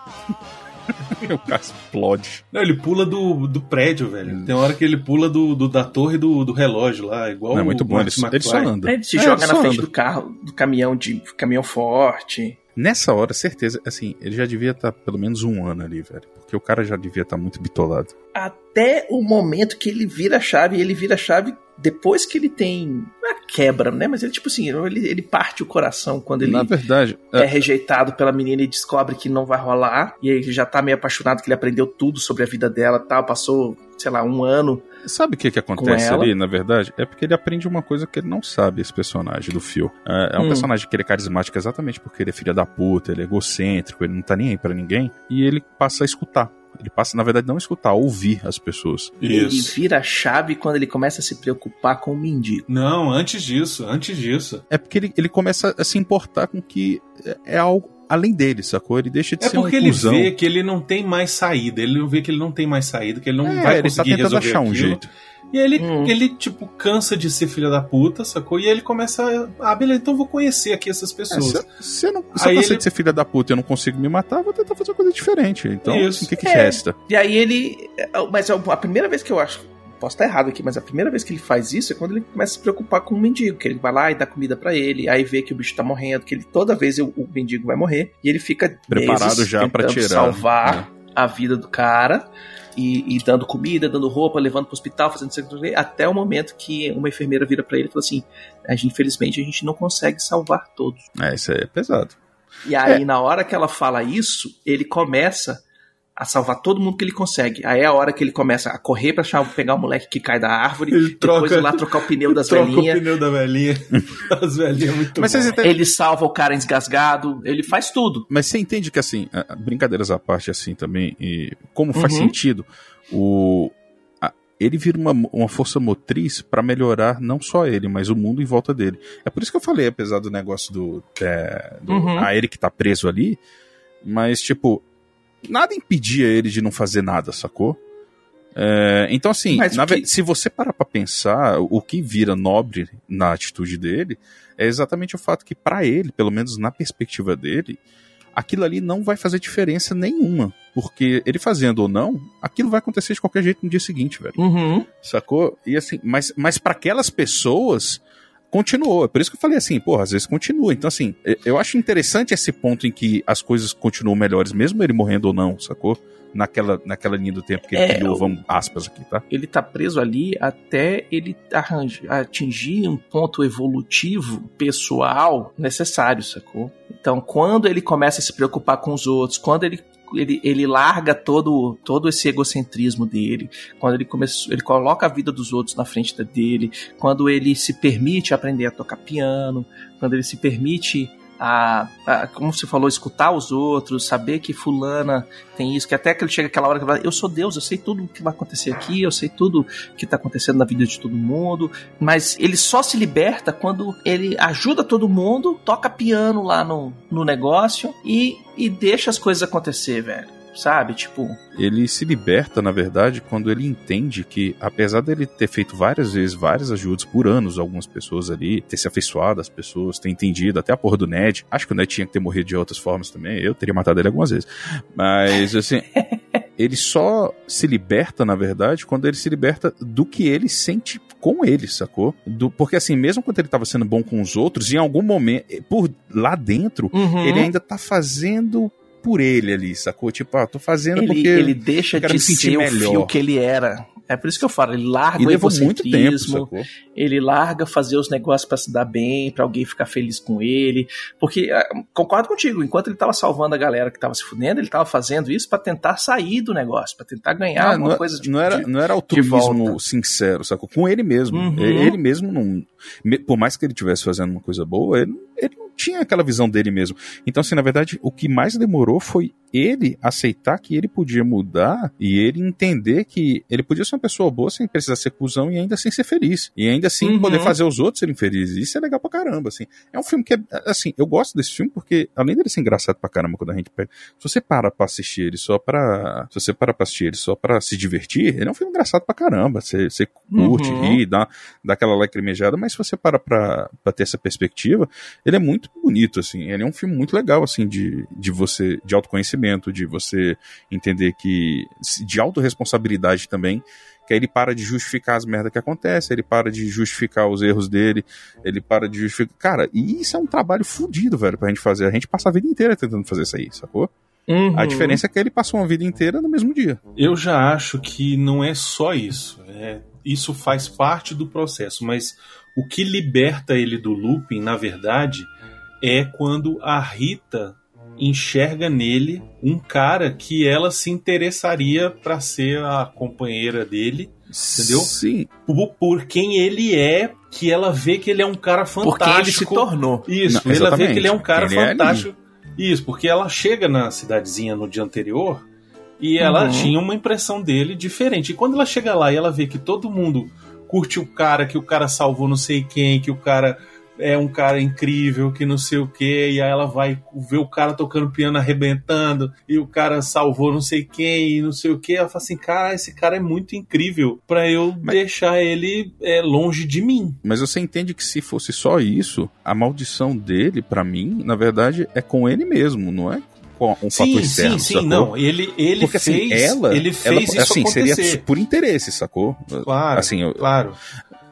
o cara explode. Não, ele pula do, do prédio, velho. Tem hora que ele pula do, do- da torre do, do relógio lá, igual Não, é muito o bom, ele, ele só anda. Ele se É, joga ele na frente anda. do carro, do caminhão de caminhão forte. Nessa hora, certeza, assim, ele já devia estar pelo menos um ano ali, velho. Porque o cara já devia estar muito bitolado. Até o momento que ele vira a chave, e ele vira a chave depois que ele tem. Não é quebra, né? Mas ele, tipo assim, ele, ele parte o coração quando ele Na verdade, é é, rejeitado pela menina e descobre que não vai rolar. E aí ele já tá meio apaixonado, que ele aprendeu tudo sobre a vida dela e tal. Passou, sei lá, um ano. sabe o que, que acontece ali, na verdade? É porque ele aprende uma coisa que ele não sabe, esse personagem do Phil. É, é um Hum. personagem que ele é carismático exatamente porque ele é filho da puta, ele é egocêntrico, ele não tá nem aí pra ninguém. E ele passa a escutar. Ele passa, na verdade, não a escutar, a ouvir as pessoas. Ele Isso. vira a chave quando ele começa a se preocupar com o mendigo. Não, antes disso, antes disso. É porque ele, ele começa a se importar com que é, é algo além dele, sacou? Ele deixa de É ser um porque ele cuzão. vê que ele não tem mais saída. Ele vê que ele não tem mais saída, que ele não É, vai ele tá conseguir tentando resolver achar um aquilo. jeito. E aí ele, Hum. ele, tipo, cansa de ser filho da puta, sacou? E aí ele começa a. Ah, beleza, então eu vou conhecer aqui essas É, pessoas. se, se eu não, se Aí eu cansei ele- de ser filha da puta e eu não consigo me matar, eu vou tentar fazer uma coisa diferente. Então, Isso. o que, que É. resta? E aí ele. Mas a primeira vez que eu acho. Posso estar errado aqui, mas a primeira vez que ele faz isso é quando ele começa a se preocupar com o mendigo, que ele vai lá e dá comida pra ele, aí vê que o bicho tá morrendo, que ele toda vez o, o mendigo vai morrer, e ele fica Preparado meses já pra tentando tirar, né? salvar a vida do cara e, e dando comida, dando roupa, levando pro hospital, fazendo até o momento que uma enfermeira vira pra ele e fala assim: a gente, infelizmente a gente não consegue salvar todos. É, isso aí é pesado. E aí, na hora que ela fala isso, ele começa a salvar todo mundo que ele consegue. Aí é a hora que ele começa a correr pra achar, pegar o moleque que cai da árvore, Ele depois troca- ir lá trocar o pneu das Troca velhinhas. o pneu da velhinha. As velhinhas muito Mas bom. Ele salva o cara engasgado, ele faz tudo. Mas você entende que, assim, brincadeiras à parte, assim, também, e como faz Uhum. sentido, o, ele vira uma, uma força motriz pra melhorar não só ele, mas o mundo em volta dele. É por isso que eu falei, apesar do negócio do. É, do Uhum. a ele que tá preso ali, mas, tipo, nada impedia ele de não fazer nada, sacou? É, então, assim, que- se você parar pra pensar, o que vira nobre na atitude dele é exatamente o fato que, pra ele, pelo menos na perspectiva dele, aquilo ali não vai fazer diferença nenhuma. Porque ele fazendo ou não, aquilo vai acontecer de qualquer jeito no dia seguinte, velho. Uhum. Sacou? E assim, mas, mas para aquelas pessoas, continuou. É por isso que eu falei assim, porra, às vezes continua. Então, assim, eu acho interessante esse ponto em que as coisas continuam melhores, mesmo ele morrendo ou não, sacou? Naquela, naquela linha do tempo que ele É, criou, vamos aspas aqui, tá? Ele tá preso ali até ele arranja- atingir um ponto evolutivo pessoal necessário, sacou? Então, quando ele começa a se preocupar com os outros, quando ele ele, ele larga todo, todo esse egocentrismo dele, quando ele começou, ele coloca a vida dos outros na frente dele, quando ele se permite aprender a tocar piano, quando ele se permite a, a- como você falou, escutar os outros, saber que fulana tem isso, que até que ele chega aquela hora que ele fala, eu sou Deus, eu sei tudo o que vai acontecer aqui, eu sei tudo que tá acontecendo na vida de todo mundo, mas ele só se liberta quando ele ajuda todo mundo, toca piano lá no, no negócio e, e deixa as coisas acontecer, velho. Sabe? Tipo, Ele se liberta, na verdade, quando ele entende que, apesar dele ter feito várias vezes várias ajudas por anos, algumas pessoas ali, ter se afeiçoado às pessoas, ter entendido, até a porra do Ned. Acho que o Ned tinha que ter morrido de outras formas também. Eu teria matado ele algumas vezes. Mas, assim. ele só se liberta, na verdade, quando ele se liberta do que ele sente com ele, sacou? Do, porque assim, mesmo quando ele tava sendo bom com os outros, em algum momento, por lá dentro, Uhum. ele ainda tá fazendo por ele ali, sacou? Tipo, ah, tô fazendo ele, porque ele deixa de ser o melhor. fio que ele era. É por isso que eu falo, ele larga E o tempo, egocentrismo, ele larga fazer os negócios pra se dar bem, pra alguém ficar feliz com ele. Porque, ah, concordo contigo, enquanto ele tava salvando a galera que tava se fudendo, ele tava fazendo isso pra tentar sair do negócio, pra tentar ganhar Ah, alguma não, coisa de não era, de- não era altruísmo sincero, sacou? Com ele mesmo. Uhum. E- Ele mesmo não. Por mais que ele estivesse fazendo uma coisa boa, ele, ele não tinha aquela visão dele mesmo. Então, assim, na verdade, o que mais demorou foi ele aceitar que ele podia mudar e ele entender que ele podia ser uma pessoa boa sem precisar ser cuzão e ainda assim ser feliz. E ainda assim Uhum. poder fazer os outros serem felizes. Isso é legal pra caramba, assim. É um filme que é, assim, eu gosto desse filme porque, além dele ser engraçado pra caramba quando a gente pega. Se você para pra assistir ele só pra. Se você para pra assistir ele só pra se divertir, ele é um filme engraçado pra caramba. Você, você curte, Uhum. ri, dá, dá aquela lacrimejada, mas se você para pra, pra ter essa perspectiva, ele é muito bonito, assim. Ele é um filme muito legal, assim, de, de você. de autoconhecimento, de você entender que. de autorresponsabilidade também. Que aí ele para de justificar as merdas que acontecem, ele para de justificar os erros dele, ele para de justificar. Cara, e isso é um trabalho fodido, velho, pra gente fazer. A gente passa a vida inteira tentando fazer isso aí, sacou? Uhum. A diferença é que ele passou uma vida inteira no mesmo dia. Eu já acho que não é só isso. É, isso faz parte do processo, mas o que liberta ele do looping, na verdade, é quando a Rita enxerga nele um cara que ela se interessaria para ser a companheira dele, entendeu? Sim. Por, por quem ele é, que ela vê que ele é um cara fantástico. Porque ele se tornou. Isso, Não, ela vê que ele é um cara Ele é fantástico. Isso, porque ela chega na cidadezinha no dia anterior e ela Uhum. tinha uma impressão dele diferente. E quando ela chega lá e ela vê que todo mundo curte o cara, que o cara salvou não sei quem, que o cara é um cara incrível, que não sei o que, e aí ela vai ver o cara tocando piano arrebentando, e o cara salvou não sei quem, e não sei o que, ela fala assim, cara, esse cara é muito incrível pra eu deixar ele é, longe de mim. Mas você entende que se fosse só isso, a maldição dele, pra mim, na verdade, é com ele mesmo, não é com um Sim, fator externo, sim, sim, não. Ele, ele Porque fez, assim, ela, ele fez ela, isso assim, acontecer. seria por interesse, sacou? Claro, assim, eu- claro.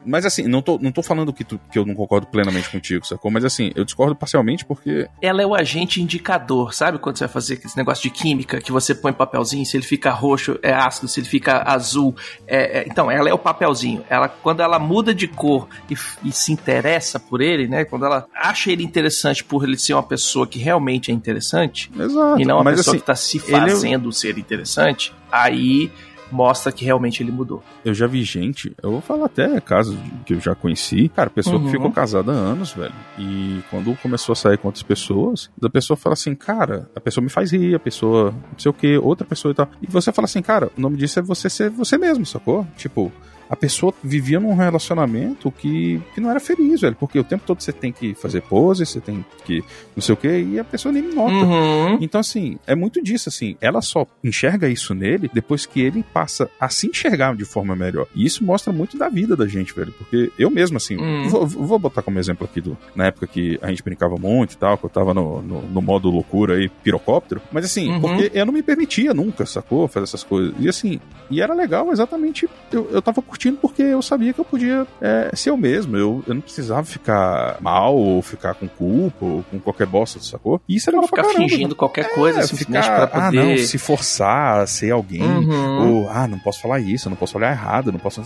Mas assim, não tô, não tô falando que, tu- que eu não concordo plenamente contigo, sacou? Mas assim, eu discordo parcialmente porque Ela é o agente indicador, sabe quando você vai fazer esse negócio de química que você põe papelzinho, se ele fica roxo é ácido, se ele fica azul é, é- então ela é o papelzinho. Ela quando ela muda de cor e, e se interessa por ele, né? Quando ela acha ele interessante por ele ser uma pessoa que realmente é interessante Exato. e não uma pessoa assim, que tá se ele é- fazendo ser interessante, aí mostra que realmente ele mudou. eu já vi gente, eu vou falar até casos que eu já conheci, cara, pessoa Uhum. que ficou casada há anos, velho. E quando começou a sair com outras pessoas, a pessoa fala assim, cara, a pessoa me faz rir, a pessoa não sei o que, outra pessoa e tal. E você fala assim, cara, o nome disso é você ser você mesmo, sacou? Tipo, a pessoa vivia num relacionamento que, que não era feliz, velho. Porque o tempo todo você tem que fazer pose, você tem que não sei o que, e a pessoa nem nota. Uhum. Então, assim, é muito disso, assim. Ela só enxerga isso nele depois que ele passa a se enxergar de forma melhor. E isso mostra muito da vida da gente, velho. Porque eu mesmo, assim, Hum. vou, vou botar como exemplo aqui do, na época que a gente brincava muito e tal, que eu tava no, no, no modo loucura aí, pirocóptero. Mas assim, Uhum. porque eu não me permitia nunca, sacou? Fazer essas coisas. E assim, e era legal exatamente. Eu, eu tava curtindo porque eu sabia que eu podia é, ser eu mesmo. Eu, eu não precisava ficar mal ou ficar com culpa ou com qualquer bosta, sacou? E isso legal pra Ficar caramba. fingindo qualquer coisa, É, simplesmente ficar, pra ah, poder. não, se forçar a ser alguém, Uhum. ou, ah, não posso falar isso, eu não posso olhar errado, eu não posso.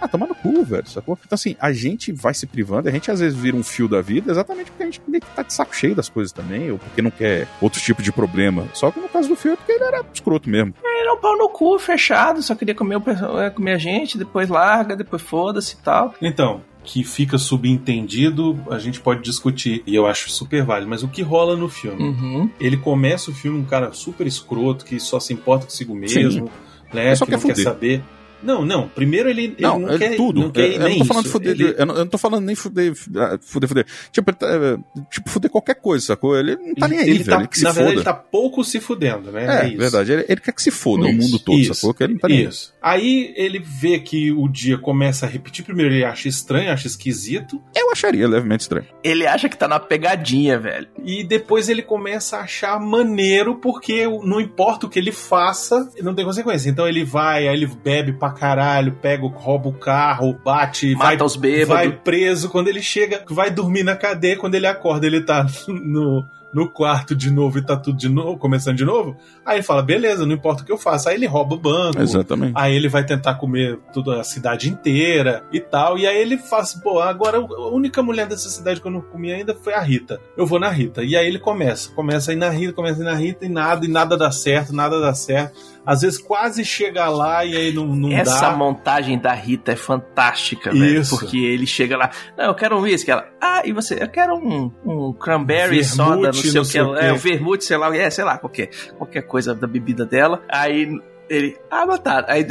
Ah, toma no cu, velho, sacou? Então, assim, a gente vai se privando, a gente às vezes vira um fio da vida exatamente porque a gente meio que tá de saco cheio das coisas também, ou porque não quer outro tipo de problema. Só que no caso do fio é porque ele era escroto mesmo. Ele é um pau no cu, fechado, só queria comer, o, é, comer a gente, depois larga, depois foda-se e tal. Então, que fica subentendido, a gente pode discutir, e eu acho super válido, mas o que rola no filme? Uhum. Ele começa o filme um cara super escroto, que só se importa consigo mesmo, né? Ele só que quer não quer fuder. saber. Não, não. Primeiro ele, ele Não, não, é quer tudo. Não quer eu, eu não tô falando isso. fuder, de- Ele- eu, não, eu não tô falando nem fuder, fuder, fuder. Tipo, ele tá, é, tipo, fuder qualquer coisa, sacou? Ele não tá nem aí, ele velho. tá, ele que se na verdade, foda. ele tá pouco se fudendo, né? É, isso. verdade. Ele, ele quer que se foda o Isso, mundo todo, isso, sacou? Que ele não tá nem aí. Isso. Aí ele vê que o dia começa a repetir. Primeiro ele acha estranho, acha esquisito. Eu acharia levemente estranho. Ele acha que tá na pegadinha, velho. E depois ele começa a achar maneiro, porque não importa o que ele faça, não tem consequência. Então ele vai, aí ele bebe pra caralho, pega, o- rouba o carro, bate, Mata vai, os bêbados. vai preso. Quando ele chega, vai dormir na cadeia. Quando ele acorda, ele tá no, no quarto de novo e tá tudo de novo, começando de novo. Aí ele fala: beleza, não importa o que eu faça. Aí ele rouba o banco. Exatamente. Aí ele vai tentar comer toda a cidade inteira e tal. E aí ele fala assim, pô, agora a única mulher dessa cidade que eu não comi ainda foi a Rita. Eu vou na Rita. E aí ele começa. Começa a ir na Rita, começa a ir na Rita e nada, e nada dá certo, nada dá certo. Às vezes quase chega lá e aí não, não Essa dá. montagem da Rita é fantástica, velho. Isso. Porque ele chega lá, não, eu quero um whisky. Ela, ah, e você? Eu quero um, um cranberry Vermute, soda, não sei não o sei o que. É, quê. o vermute, sei lá, é, sei lá, qualquer, qualquer coisa da bebida dela. Aí ele, ah, tá. Aí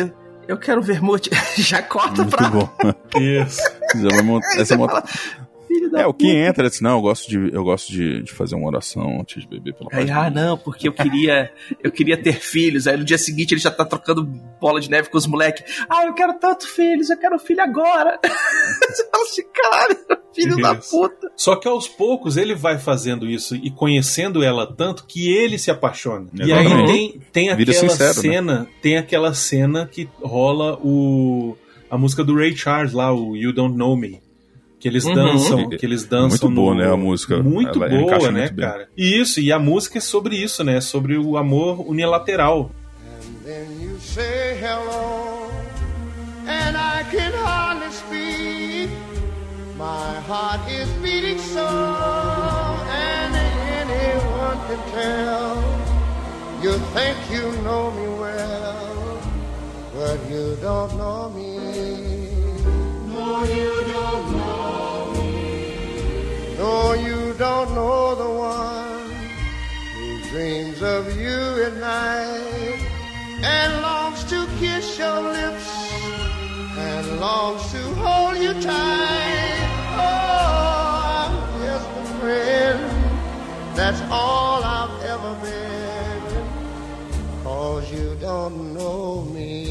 eu quero vermute. Já corta Muito pra bom. Isso. Já vai mont- Aí essa monta- fala, filho da É, o que puta. entra, assim, não, eu gosto de, eu gosto de, de fazer uma oração antes de beber pela Aí, ah, não, porque eu queria, eu queria ter filhos. Aí no dia seguinte ele já tá trocando bola de neve com os moleques. Ah, eu quero tanto filhos, eu quero um filho agora. Você fala assim, caralho, filho da Isso. puta. Só que aos poucos ele vai fazendo isso e conhecendo ela tanto que ele se apaixona. E aí tem, tem aquela sincero, né? cena, tem aquela cena que rola o a música do Ray Charles lá, o You Don't Know Me. Que eles Uhum. dançam, que eles dançam. Muito boa, no- né, a música. Muito Ela boa, né, muito bem. cara? E isso, e a música é sobre isso, né? Sobre o amor unilateral. Then you say hello, and I can hardly speak. My heart is beating so, and anyone can tell. You think you know me well, but you don't know me. No, you don't know me. No, you don't know the one who dreams of you at night and longs to kiss your lips and longs to hold you tight. Oh, I'm just a friend. That's all I've ever been. Cause you don't know me.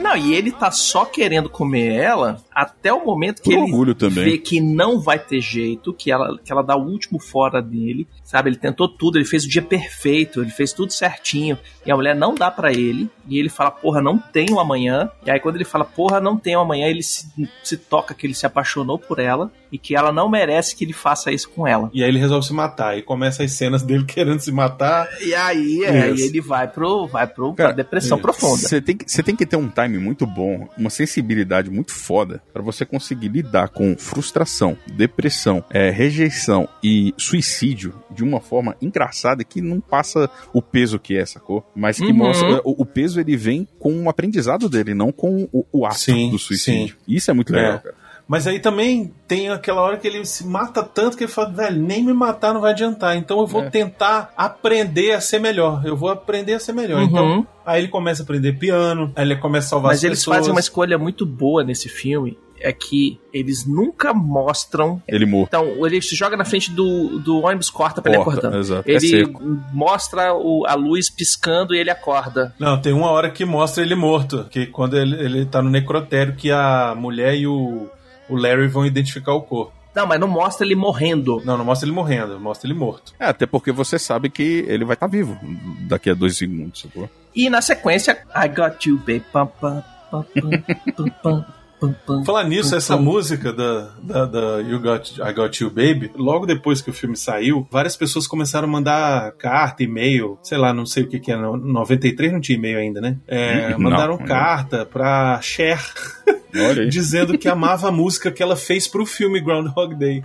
Não, e ele tá só querendo comer ela até o momento que Por ele orgulho também. vê que não vai ter jeito, que ela, que ela dá o último fora dele, sabe? Ele tentou tudo, ele fez o dia perfeito, ele fez tudo certinho, e a mulher não dá pra ele, e ele fala, porra, não tenho amanhã. E aí quando ele fala, porra, não tenho amanhã, ele se, se toca que ele se apaixonou por ela e que ela não merece que ele faça isso com ela. E aí ele resolve se matar. E começa as cenas dele querendo se matar. E aí, é, Isso. e ele vai pro, vai pro pra Cara, depressão isso. profunda. Você tem, que- você tem que ter um time muito bom, uma sensibilidade muito foda pra você conseguir lidar com frustração, depressão, é, rejeição e suicídio de uma forma engraçada que não passa o peso que é, sacou? Mas que Uhum. mostra. O, o peso ele vem com o aprendizado dele, não com o, o ato Sim, do suicídio. Isso é muito legal, É. cara. Mas aí também tem aquela hora que ele se mata tanto que ele fala, velho, nem me matar não vai adiantar. Então eu vou É. tentar aprender a ser melhor. Eu vou aprender a ser melhor. Uhum. Então, aí ele começa a aprender piano, aí ele começa a salvar Mas as eles pessoas. fazem uma escolha muito boa nesse filme. É que eles nunca mostram. Ele morto. Então, ele se joga na frente do, do ônibus, corta pra ele Corta, acordando. exato. É Ele seco. mostra o- a luz piscando e ele acorda. Não, tem uma hora que mostra ele morto. Que quando ele, ele tá no necrotério, que a mulher e o, o Larry vão identificar o corpo. Não, mas não mostra ele morrendo. Não, não mostra ele morrendo, mostra ele morto. É, até porque você sabe que ele vai estar vivo daqui a dois segundos, sacou? E na sequência, I got you, baby. Pam, pam, pam, pam, pam, pam, Falar nisso, essa música da, da, da you Got, I Got You Baby, logo depois que o filme saiu, várias pessoas começaram a mandar carta, e-mail, sei lá, não sei o que que é, no- 93 não tinha e-mail ainda, né? É, Não, mandaram não. carta pra Cher, dizendo que amava a música que ela fez pro filme Groundhog Day.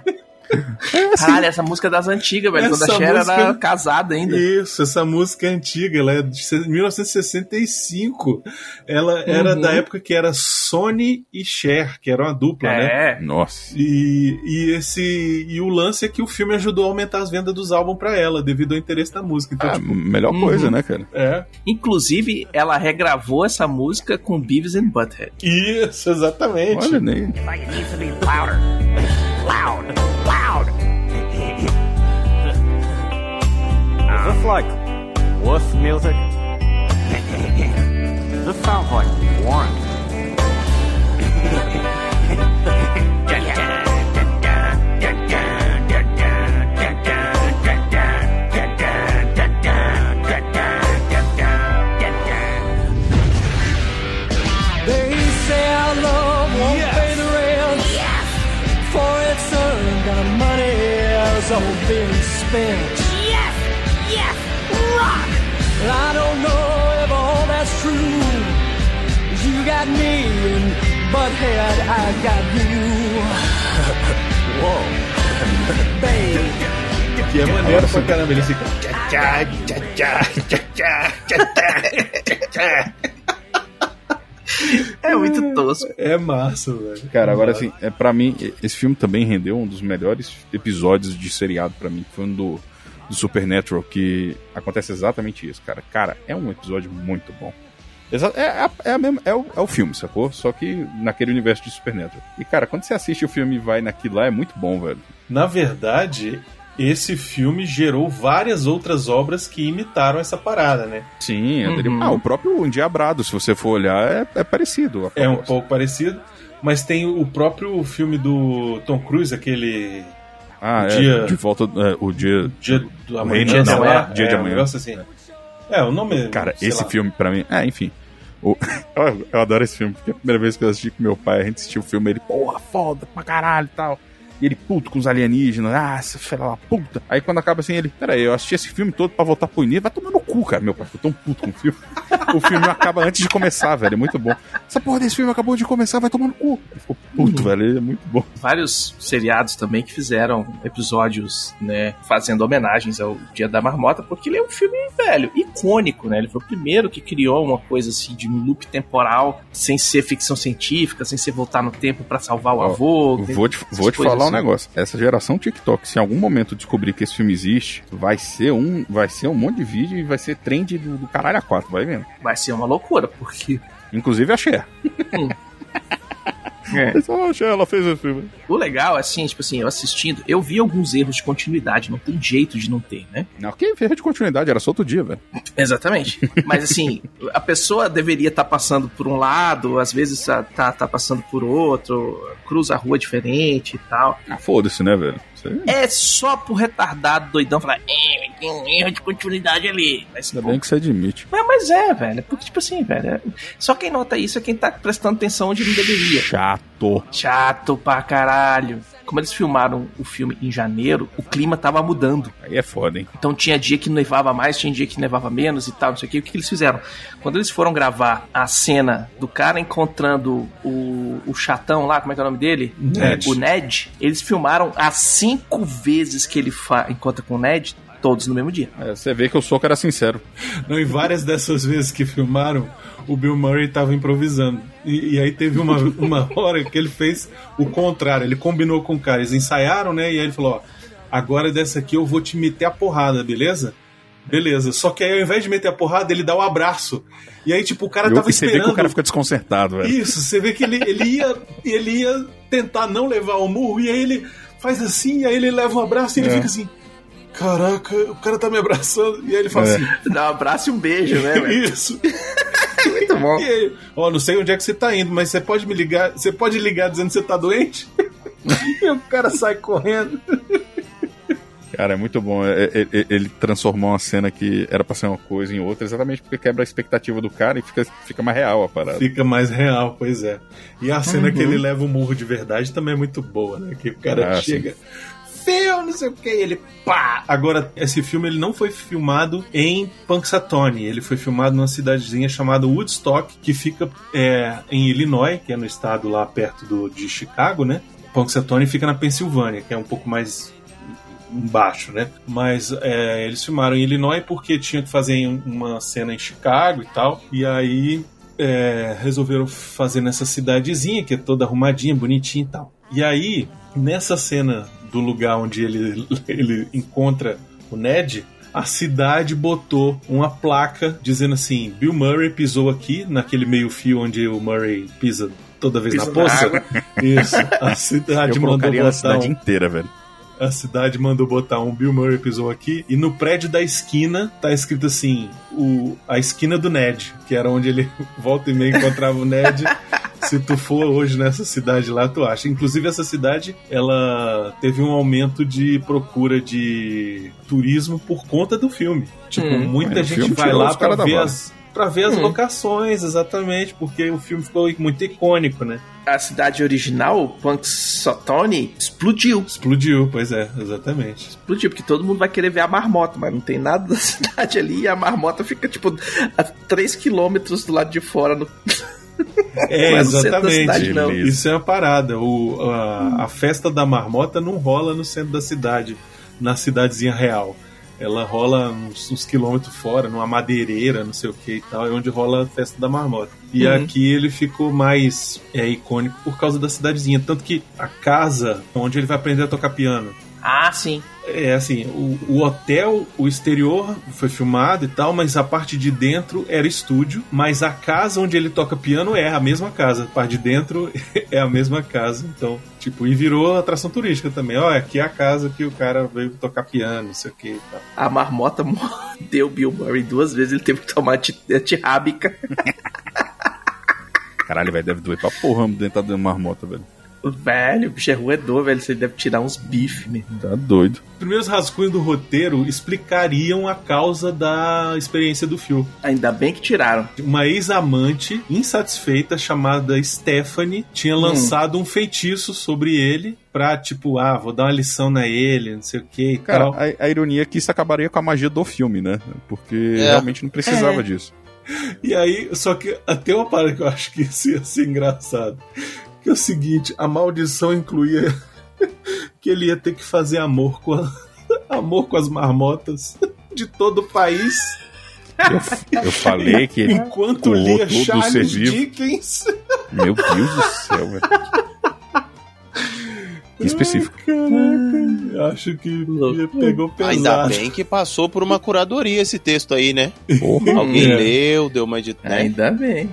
Caralho, essa música é das antigas, velho. Quando a Essa Cher era música- casada ainda. Isso, essa música é antiga, ela é de 1965. Ela era Uhum. da época que era Sony e Cher, que era uma dupla, né? É. Nossa. E, e esse e o lance é que o filme ajudou a aumentar as vendas dos álbuns pra ela, devido ao interesse da música. Então, Ah, tipo, melhor Uhum. coisa, né, cara? é. Inclusive, ela regravou essa música com Beavis and Butthead. Isso, exatamente. Olha nem. Like it needs to be louder. Loud. Loud. Is this like wuss music? this sounds like Warren. been spent. Yes. Yes. Rock. And I don't know if all that's true. You got me, and butthead, I got you. Whoa. Babe. Que é maneiro pra caramba. Ele fica. É muito tosco. É massa, velho. Cara, agora assim, é, pra mim, esse filme também rendeu um dos melhores episódios de seriado pra mim, que foi um do, do Supernatural, que acontece exatamente isso, cara. Cara, é um episódio muito bom. Exa- é, é, a mesma- é o, é o filme, sacou? Só que naquele universo de Supernatural. E, cara, quando você assiste o filme e vai naquilo lá, é muito bom, velho. Na verdade, esse filme gerou várias outras obras que imitaram essa parada, né? Sim, é Uhum. ah, o próprio Endiabrado, se você for olhar, é, é parecido. É um pouco parecido. Mas tem o próprio filme do Tom Cruise, aquele. Ah, o é, dia- de volta, é, o dia... Dia do amanhã, Dia de sei amanhã. Dia de é, um amanhã. negócio assim. É, o nome. Cara, esse lá. filme pra mim. É, enfim. O- eu, eu adoro esse filme, porque a primeira vez que eu assisti com meu pai, a gente assistiu o filme, ele, porra, foda pra caralho e tal. E ele puto com os alienígenas, ah, essa filha da puta. Aí quando acaba assim, ele, peraí, eu assisti esse filme todo pra voltar pro início, vai tomar no cu, cara. Meu pai ficou tão puto com o filme. o filme acaba antes de começar, velho, é muito bom. Essa porra desse filme acabou de começar, vai tomar no cu. Ele ficou puto, velho, ele é muito bom. Vários seriados também que fizeram episódios, né, fazendo homenagens ao Dia da Marmota, porque ele é um filme, velho, icônico, né? Ele foi o primeiro que criou uma coisa assim de um loop temporal, sem ser ficção científica, sem ser voltar no tempo pra salvar o Ó, avô. Vou te, vou te coisas falar um negócio. Essa geração TikTok, se em algum momento descobrir que esse filme existe, vai ser um, vai ser um monte de vídeo e vai ser trend do, do caralho a quatro, vai vendo. Vai ser uma loucura, porque Inclusive a Cher. É. Ela fez esse filme. O legal, assim, tipo assim, eu assistindo, eu vi alguns erros de continuidade, não tem jeito de não ter, né? Não, que erro de continuidade, era só outro dia, velho. Exatamente. Mas assim, a pessoa deveria estar passando por um lado, às vezes tá, tá, tá passando por outro, cruza a rua diferente e tal. Ah, foda-se, né, velho? Aí- É só pro retardado doidão falar, é, tem um erro de continuidade ali. Mas, Ainda pô, bem que você admite. mas, mas é, velho. Porque, tipo assim, velho. é- Só quem nota isso é quem tá prestando atenção onde não deveria. Chato. Chato pra caralho. Como eles filmaram o filme em janeiro, o clima tava mudando. Aí é foda, hein? Então tinha dia que nevava mais, tinha dia que nevava menos e tal, não sei o que. O que que eles fizeram? Quando eles foram gravar a cena do cara encontrando o, o chatão lá, como é que é o nome dele? Ned. O Ned. Eles filmaram as cinco vezes que ele encontra com o Ned, Todos no mesmo dia. É, você vê que o soco era sincero. Não, e várias dessas vezes que filmaram, o Bill Murray tava improvisando. E, e aí teve uma, uma hora que ele fez o contrário. Ele combinou com o cara. Eles ensaiaram, né? E aí ele falou: Ó, agora dessa aqui eu vou te meter a porrada, beleza? Beleza. Só que aí ao invés de meter a porrada, ele dá o abraço. E aí, tipo, o cara E tava você vê esperando. que o cara fica desconcertado, velho. Isso, você vê que ele, ele, ia, ele ia tentar não levar o murro, e aí ele faz assim, e aí ele leva um abraço e ele É. fica assim. Caraca, o cara tá me abraçando. E aí ele fala É. assim. Dá um abraço e um beijo, né? Isso. Muito bom. E aí, ó, não sei onde é que você tá indo, mas você pode me ligar. Você pode ligar dizendo que você tá doente? e o cara sai correndo. Cara, é muito bom. É- é- é- Ele transformou uma cena que era pra ser uma coisa em outra, exatamente porque quebra a expectativa do cara e fica, fica mais real a parada. Fica mais real, pois é. E a cena Uhum. que ele leva o murro de verdade também é muito boa, né? Que o cara Ah, chega. Phil, não sei o que, ele pá! Agora, esse filme ele não foi filmado em Punxsutawney, ele foi filmado numa cidadezinha chamada Woodstock, que fica é, em Illinois, que é no estado lá perto do, de Chicago, né? Punxsutawney fica na Pensilvânia, que é um pouco mais embaixo, né? Mas é, eles filmaram em Illinois porque tinha que fazer um- uma cena em Chicago e tal. E aí é, resolveram fazer nessa cidadezinha que é toda arrumadinha, bonitinha e tal. E aí, nessa cena do lugar onde ele, ele encontra o Ned, a cidade botou uma placa dizendo assim: Bill Murray pisou aqui, naquele meio-fio onde o Murray pisa toda vez na na poça. água. Isso, a cidade Eu mandou botar a cidade um- inteira, velho. A cidade mandou botar um Bill Murray pisou aqui e no prédio da esquina tá escrito assim o, a esquina do Ned que era onde ele volta e meia encontrava o Ned. Se tu for hoje nessa cidade lá tu acha. Inclusive essa cidade ela teve um aumento de procura de turismo por conta do filme. Tipo Hum. muita É, gente vai lá pra ver as para ver as Hum. locações exatamente porque o filme ficou muito icônico né A cidade original, Punxsutawney, explodiu. explodiu pois é exatamente Explodiu, porque todo mundo vai querer ver a marmota, mas não tem nada da cidade ali e a marmota fica, tipo, a 3 quilômetros do lado de fora. No... É, Não é exatamente. cidade, não. Isso é a parada. O, a, a festa da marmota não rola no centro da cidade, na cidadezinha real. Ela rola uns, uns quilômetros fora, numa madeireira, não sei o que e tal, é onde rola a festa da marmota. E Uhum. aqui ele ficou mais é, icônico por causa da cidadezinha. Tanto que a casa onde ele vai aprender a tocar piano Ah, sim. é assim, o, o hotel, o exterior foi filmado e tal, mas a parte de dentro era estúdio, mas a casa onde ele toca piano é a mesma casa, a parte de dentro é a mesma casa, então, tipo, e virou atração turística também. Ó, aqui é a casa que o cara veio tocar piano, não sei o que e tal. A marmota mordeu o Bill Murray duas vezes, ele teve que tomar anti- antirrábica. Caralho, velho, deve doer pra porra dentro da marmota, velho. Velho, o bicho é roedor, velho. Você deve tirar uns bifes mesmo. Tá doido. Os primeiros rascunhos do roteiro explicariam a causa da experiência do Phil. Ainda bem que tiraram. Uma ex-amante insatisfeita chamada Stephanie tinha lançado um feitiço sobre ele pra, tipo, ah, vou dar uma lição na ele, não sei o que e Cara, tal. a, a ironia é que isso acabaria com a magia do filme, né? Porque É. realmente não precisava É. disso. E aí, só que até uma parada que eu acho que isso ia ser engraçado. Que é o seguinte, a maldição incluía que ele ia ter que fazer amor com a- amor com as marmotas de todo o país. Eu, eu falei que Enquanto o lia Charles vivo. Dickens. Meu Deus do céu, velho. Que específico. Caraca, acho que pegou pesado. Ainda bem que passou por uma curadoria esse texto aí, né? Porra. Alguém É. leu, deu uma editada. Ainda bem.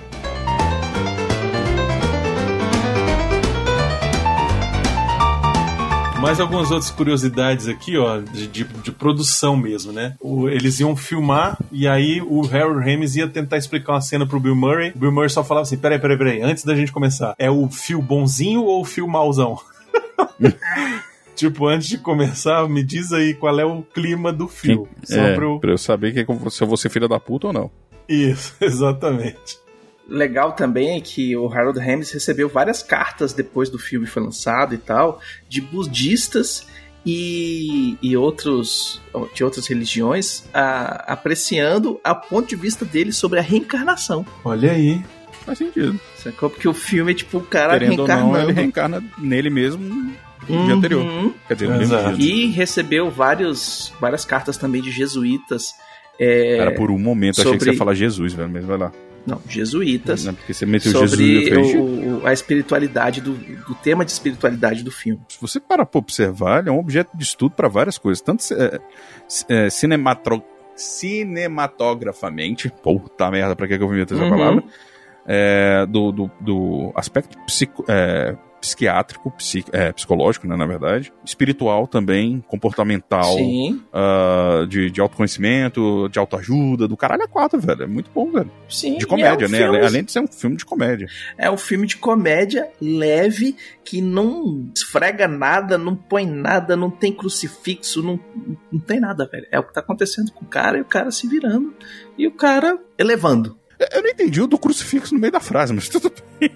Mais algumas outras curiosidades aqui, ó, de, de, de produção mesmo, né? O- eles iam filmar e aí o Harold Ramis ia tentar explicar uma cena pro Bill Murray. O Bill Murray só falava assim: peraí, peraí, peraí, antes da gente começar, é o fio bonzinho ou o fio mauzão? tipo, antes de começar, me diz aí qual é o clima do fio. Só É, pra eu... pra eu saber que é como- se eu vou ser filha da puta ou não. Isso, exatamente. Legal também é que o Harold Ramis recebeu várias cartas depois do filme foi lançado e tal, de budistas e, e outros de outras religiões a- apreciando a ponto de vista dele sobre a reencarnação. Olha aí. Faz sentido. Sacou? Porque o filme é tipo o cara Querendo ou não, reencarnando. ele reencarna nele mesmo no dia anterior. Uhum. Quer dizer, no mesmo Exato. dia. E recebeu vários, várias cartas também de jesuítas. é, Cara, por um momento eu achei que você sobre- ia falar Jesus, velho, mas vai lá. Não, jesuítas. Não, porque você meteu Jesus sobre falei, o- o- a espiritualidade do, do tema de espiritualidade do filme. se você parar pra observar, ele é um objeto de estudo para várias coisas. Tanto é, é, cinematro- cinematografamente, puta merda, pra que eu vim meter essa Uhum. palavra? É, do, do, do aspecto psico- é, psiquiátrico, psi- é, psicológico, né, na verdade, espiritual também, comportamental, Sim, ah, de, de autoconhecimento, de autoajuda, do caralho a quatro, velho. É muito bom, velho. sim. De comédia, é um né? filme- Além de ser um filme de comédia. É um filme de comédia leve que não esfrega nada, não põe nada, não tem crucifixo, não, não tem nada, velho. É o que tá acontecendo com o cara e o cara se virando e o cara elevando. Eu não entendi o do crucifixo no meio da frase, mas tudo bem.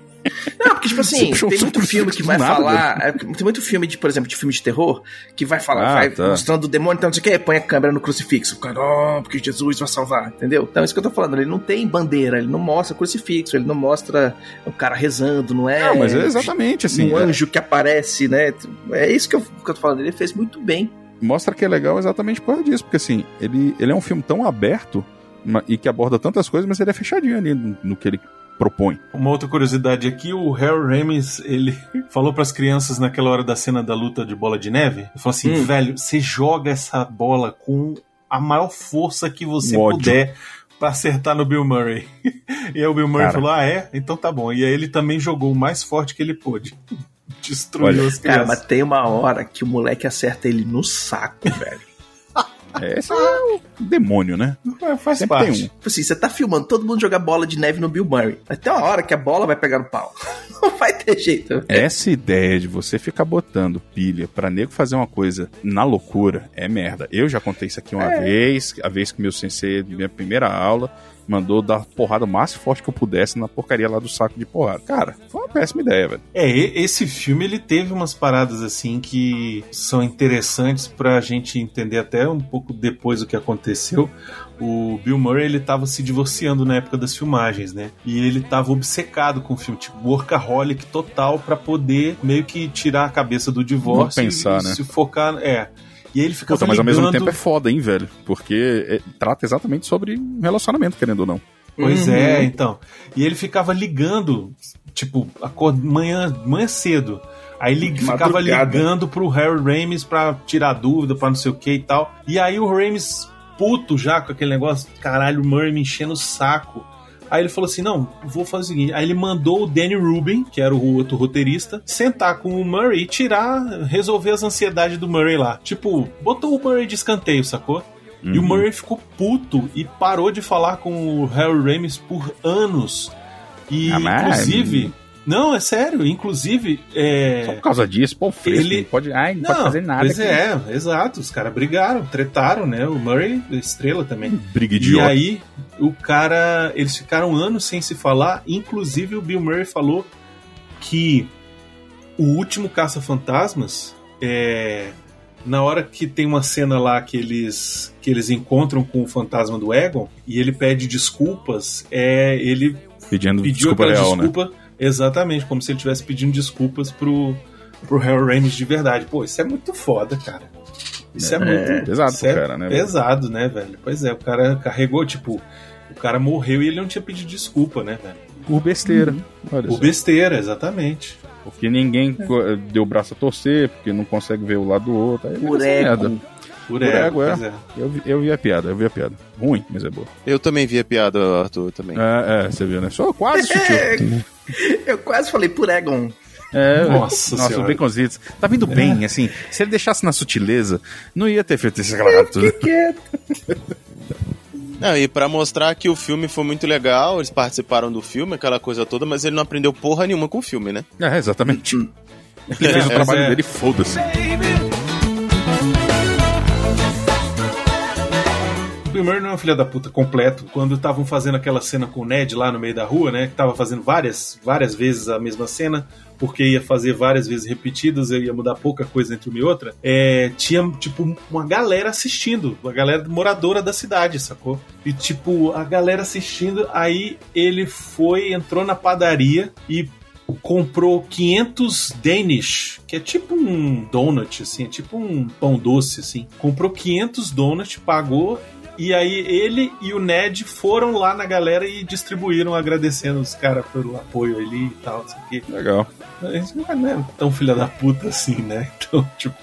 Não, porque, tipo assim, puxou tem muito filme que vai nada, falar. é, tem muito filme de, por exemplo, de filme de terror, que vai falar, Ah, vai tá. mostrando o demônio, então não sei o que, põe a câmera no crucifixo. O cara, oh, porque Jesus vai salvar, entendeu? Então, é isso que eu tô falando. Ele não tem bandeira, ele não mostra crucifixo, ele não mostra o cara rezando, não é. Não, mas é exatamente assim. um é- anjo que aparece, né? É isso que eu, que eu tô falando. Ele fez muito bem. mostra que é legal exatamente por causa disso, porque assim, ele, ele é um filme tão aberto e que aborda tantas coisas, mas ele é fechadinho ali no, no que ele propõe. Uma outra curiosidade aqui, o Harry Ramis, ele falou pras crianças naquela hora da cena da luta de bola de neve, ele falou assim, Hum. velho, você joga essa bola com a maior força que você Um puder pra acertar no Bill Murray. e aí o Bill Murray Cara. falou, ah é? Então tá bom. E aí ele também jogou o mais forte que ele pôde. Destruiu Olha, as Cara, crianças. mas tem uma hora que o moleque acerta ele no saco, velho. É, esse é o demônio, né? É, faz Sempre parte. tem um. Tipo assim, você tá filmando todo mundo jogar bola de neve no Bill Murray. Ter uma hora que a bola vai pegar no pau. Não vai ter jeito. Essa ideia de você ficar botando pilha pra nego fazer uma coisa na loucura é merda. Eu já contei isso aqui uma É. vez, a vez que meu sensei, minha primeira aula, mandou dar porrada o mais forte que eu pudesse na porcaria lá do saco de porrada. Cara, foi uma péssima ideia, velho. É, esse filme ele teve umas paradas assim que são interessantes pra gente entender até um pouco depois do que aconteceu. O Bill Murray ele tava se divorciando na época das filmagens, né? E ele tava obcecado com o filme, tipo workaholic total pra poder meio que tirar a cabeça do divórcio Não pensar, e né? se focar, é. E ele ficava Puta, mas ao mesmo tempo é foda, hein, velho? Porque é, trata exatamente sobre um relacionamento, querendo ou não. Pois Uhum. é, então. E ele ficava ligando, tipo, acord... manhã, manhã cedo. Aí ele ficava Madrugada. ligando pro Harry Ramis pra tirar dúvida, pra não sei o que e tal. E aí o Ramis, puto já com aquele negócio, caralho, o Murray me enchendo o saco. Aí ele falou assim: não, vou fazer o seguinte. Aí ele mandou o Danny Rubin, que era o outro roteirista, sentar com o Murray e tirar, resolver as ansiedades do Murray lá. Tipo, botou o Murray de escanteio, sacou? E o Uhum. Murray ficou puto e parou de falar com o Harry Ramis por anos. E, Ah, mas- inclusive. Não, é sério. Inclusive. É... Só por causa disso, pô, fresco, Ele- não pode, ai, não, pode fazer nada. Pois aqui. é, exato. Os caras brigaram, tretaram, né? O Murray, estrela também. Briga E idiota. aí, o cara. Eles ficaram anos sem se falar. Inclusive, o Bill Murray falou que o último Caça-Fantasmas é. Na hora que tem uma cena lá que eles que eles encontram com o fantasma do Egon e ele pede desculpas, é ele Pedindo pediu desculpa aquela real, né? desculpa exatamente como se ele estivesse pedindo desculpas pro pro Harry Ramis de verdade. Pô, isso é muito foda, cara. Isso é, É, muito pesado é cara, né, velho? Pesado, né, velho? Pois é, o cara carregou tipo cara morreu e ele não tinha pedido desculpa, né, velho? Por besteira. Olha Por só. besteira, exatamente. Porque ninguém co- deu o braço a torcer, porque não consegue ver o lado do outro. Aí Por ego. merda. Por Por ego, ego, é. é. Eu, vi- eu vi a piada, eu vi a piada. Ruim, mas é boa. Eu também vi a piada, Arthur, também. É, é, você viu, né? Só quase sutil. Eu quase falei por Egon. É, Nossa nossa, Senhora. os baconzitos. Tá vindo bem, assim. Se ele deixasse na sutileza, não ia ter feito esse gravado tudo. Não, e pra mostrar que o filme foi muito legal, eles participaram do filme, aquela coisa toda, mas ele não aprendeu porra nenhuma com o filme, né? É, exatamente. Ele fez o É, trabalho é. dele, foda-se. O Bill Murray não é um filho da puta completo. Quando estavam fazendo aquela cena com o Ned lá no meio da rua, né? Que tava fazendo várias, várias vezes a mesma cena, porque ia fazer várias vezes repetidas, ia mudar pouca coisa entre uma e outra. É, tinha, tipo, uma galera assistindo, uma galera moradora da cidade, sacou? E, tipo, a galera assistindo, aí ele foi, entrou na padaria e comprou 500 Danish, que é tipo um donut, assim, é tipo um pão doce, assim. Comprou 500 donuts, pagou e aí ele e o Ned foram lá na galera e distribuíram, agradecendo os caras pelo apoio ali e tal, não sei o quê. Legal. Isso não é tão filha da puta assim, né? Então, tipo.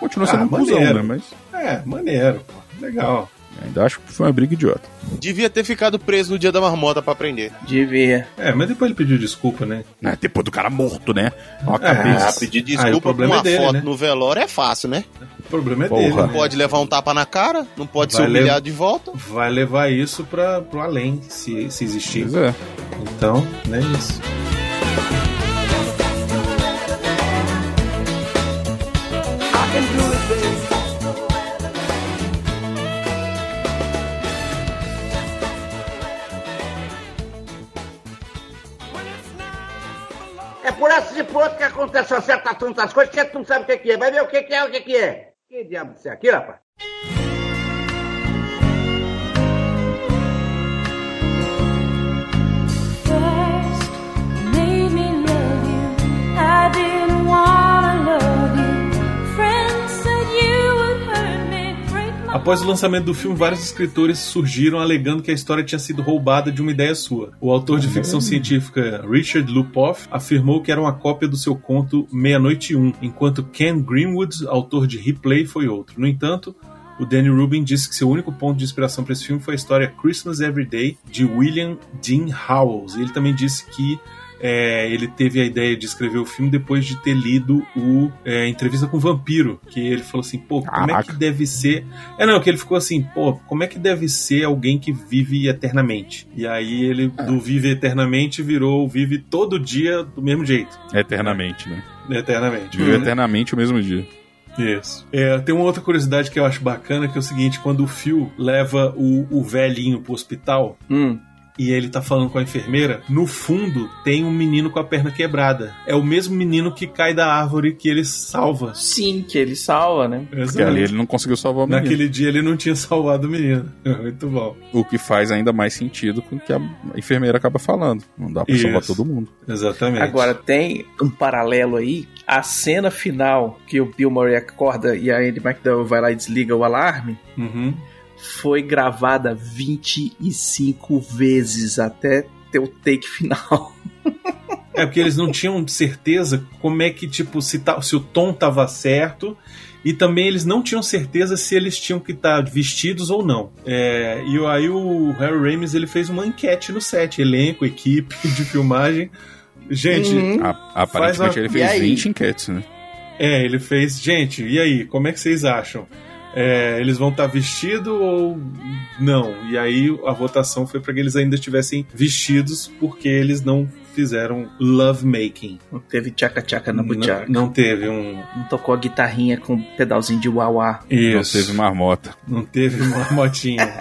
Continua sendo Ah, um cuzão, né? Mas É, maneiro, pô. Legal. Ainda acho que foi uma briga idiota. Devia ter ficado preso no dia da marmota pra aprender. Devia. É, mas depois ele pediu desculpa, né? É, depois do cara morto, né? Ó a É, cabeça. Ah, pedir desculpa por problema uma é dele, foto né? no velório é fácil, né? O problema é Porra. dele. Não né? pode levar um tapa na cara, não pode Vai ser humilhado de volta. Vai levar isso pra, pro além, se, se existir. Pois é. Então, não é isso. É por essa e que acontece uma certa tantas coisas que tu não sabe o que, que é. Vai ver o que, que é, o que, é. Que diabo isso é aqui, rapaz? Após o lançamento do filme, vários escritores surgiram alegando que a história tinha sido roubada de uma ideia sua. O autor de ficção científica Richard Lupoff afirmou que era uma cópia do seu conto Meia-Noite e Um, enquanto Ken Greenwood, autor de Replay, foi outro. No entanto, o Danny Rubin disse que seu único ponto de inspiração para esse filme foi a história Christmas Every Day, de William Dean Howells. Ele também disse que é, ele teve a ideia de escrever o filme depois de ter lido o é, Entrevista com o Vampiro, que ele falou assim, pô, como é que deve ser... É, não, que ele ficou assim, pô, como é que deve ser alguém que vive eternamente? E aí ele, do vive eternamente, virou vive todo dia do mesmo jeito, Eternamente, né? eternamente. Vive Né? eternamente o mesmo dia. Isso. É, tem uma outra curiosidade que eu acho bacana, que é o seguinte, quando o Phil leva o, o velhinho pro hospital, Hum. E ele tá falando com a enfermeira, no fundo tem um menino com a perna quebrada. É o mesmo menino que cai da árvore que ele salva. Sim, que ele salva, né? Porque ali ele não conseguiu salvar o menino. Naquele dia ele não tinha salvado o menino. Muito bom. O que faz ainda mais sentido com o que a enfermeira acaba falando. Não dá pra Isso. salvar todo mundo. Exatamente. Agora tem um paralelo aí. A cena final que o Bill Murray acorda e a Andy McDowell vai lá e desliga o alarme Uhum. Foi gravada 25 vezes até ter o take final. É porque eles não tinham certeza como é que, tipo, se, tá, se o tom tava certo. E também eles não tinham certeza se eles tinham que estar vestidos ou não. É, e aí o Harry Ramis ele fez uma enquete no set, elenco, equipe de filmagem. Gente, Uhum. A- aparentemente Faz a- ele fez aí? 20 enquetes, né? é, ele fez. Gente, e aí, como é que vocês acham? É, eles vão estar vestidos ou não? E aí a votação foi para que eles ainda estivessem vestidos, porque eles não fizeram love making. Não teve tchaca-tchaca na Não, buchaca. não teve um. Não tocou a guitarrinha com um pedalzinho de uauá. Isso. Não teve marmota. Não teve uma motinha.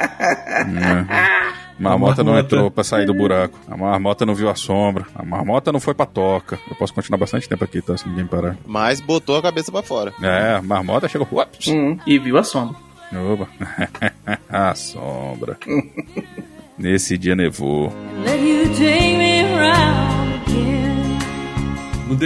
Marmota não entrou pra sair do buraco. A marmota não viu a sombra. A marmota não foi pra toca. Eu posso continuar bastante tempo aqui, tá? Se ninguém parar. Mas botou a cabeça pra fora. É, a marmota chegou. Ups. Uhum. E viu a sombra. Oba. a sombra. Nesse dia nevou. let you take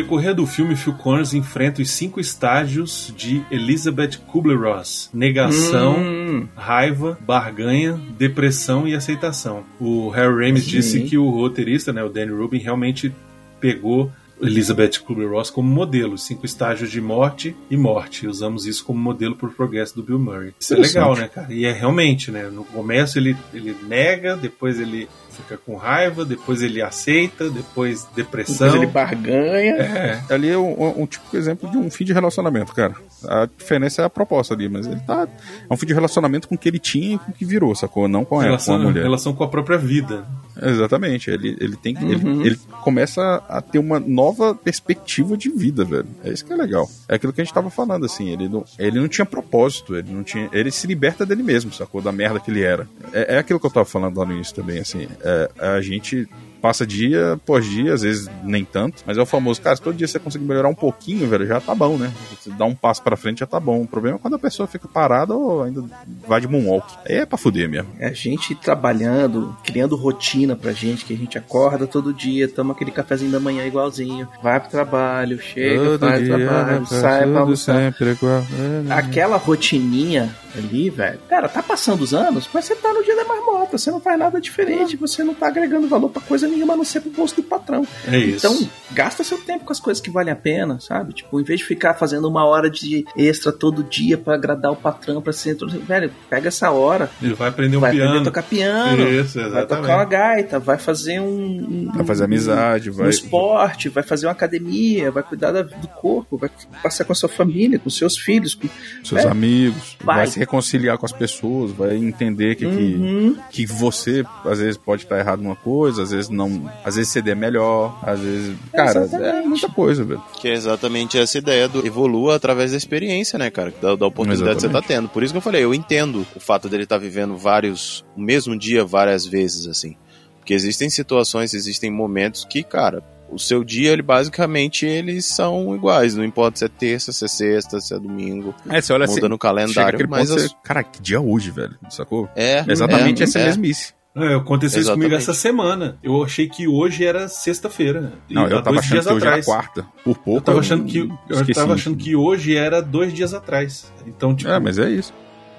decorrer do filme, Phil Connors enfrenta os cinco estágios de Elizabeth Kubler-Ross: negação, Hum. raiva, barganha, depressão e aceitação. O Harry Ramis Sim. disse que o roteirista, né, o Danny Rubin, realmente pegou Elizabeth Kubler-Ross como modelo, cinco estágios de morte e morte. Usamos isso como modelo para o progresso do Bill Murray. Isso é legal, né, cara? E é realmente, né? No começo ele, ele nega, depois ele fica com raiva, depois ele aceita, depois depressão. Depois ele barganha. É, Ali é um, um típico exemplo de um fim de relacionamento, cara. A diferença é a proposta ali, mas ele tá. É um fim de relacionamento com o que ele tinha e com o que virou, sacou? Não com, ela, com a relação, mulher. relação com a própria vida. Exatamente. Ele, ele tem que. Uhum. Ele, ele começa a ter uma nova perspectiva de vida, velho. É isso que é legal. É aquilo que a gente tava falando, assim. Ele não, ele não tinha propósito, ele não tinha. Ele se liberta dele mesmo, sacou? Da merda que ele era. É, é aquilo que eu tava falando lá no início também, assim. É, a gente passa dia após dia, às vezes nem tanto, mas é o famoso, cara, se todo dia você conseguir melhorar um pouquinho, velho, já tá bom, né? Você dá um passo pra frente, já tá bom. O problema é quando a pessoa fica parada ou ainda vai de moonwalk. Aí é pra fuder mesmo. É a gente trabalhando, criando rotina pra gente, que a gente acorda todo dia, toma aquele cafezinho da manhã igualzinho, vai pro trabalho, chega, Todo faz dia, trabalho, né, sai pra almoçar. sempre igual. É, Aquela rotininha ali, velho. Cara, tá passando os anos, mas você tá no dia da marmota, você não faz nada diferente, você não tá agregando valor pra coisa nenhuma, a não ser pro bolso do patrão. É isso. Então, gasta seu tempo com as coisas que valem a pena, sabe? Tipo, em vez de ficar fazendo uma hora de extra todo dia pra agradar o patrão, pra ser. Velho, pega essa hora. Ele vai aprender um vai piano. aprender a tocar piano. Isso, vai exatamente. tocar uma gaita, vai fazer um. um- Vai fazer amizade, um vai. esporte, vai fazer uma academia, vai cuidar da- do corpo, vai passar com a sua família, com seus filhos, com seus É. amigos, vai. Vai. se reconciliar com as pessoas, vai entender que, Uhum. que, que você às vezes pode estar errado numa coisa, às vezes não, às vezes CD é melhor, às vezes, cara, é muita coisa, velho. Que é exatamente essa ideia do evolua através da experiência, né, cara? Da, da oportunidade que você tá Exatamente. tendo. Por isso que eu falei, eu entendo o fato dele estar vivendo vários, o mesmo dia várias vezes, assim. Porque existem situações, existem momentos que, cara, o seu dia, ele basicamente, eles são iguais. Não importa se é terça, se é sexta, se é domingo. É, você olha muda assim, no calendário, mas ponto, as- você, cara, que dia é hoje, velho, sacou? É, Exatamente é, essa é. mesmice. É, aconteceu isso comigo essa semana. Eu achei que hoje era sexta-feira. Não, eu tava achando que hoje atrás. era quarta. Por pouco Eu tava achando que eu tava achando que hoje era dois dias atrás. Então, tipo, É, mas é isso.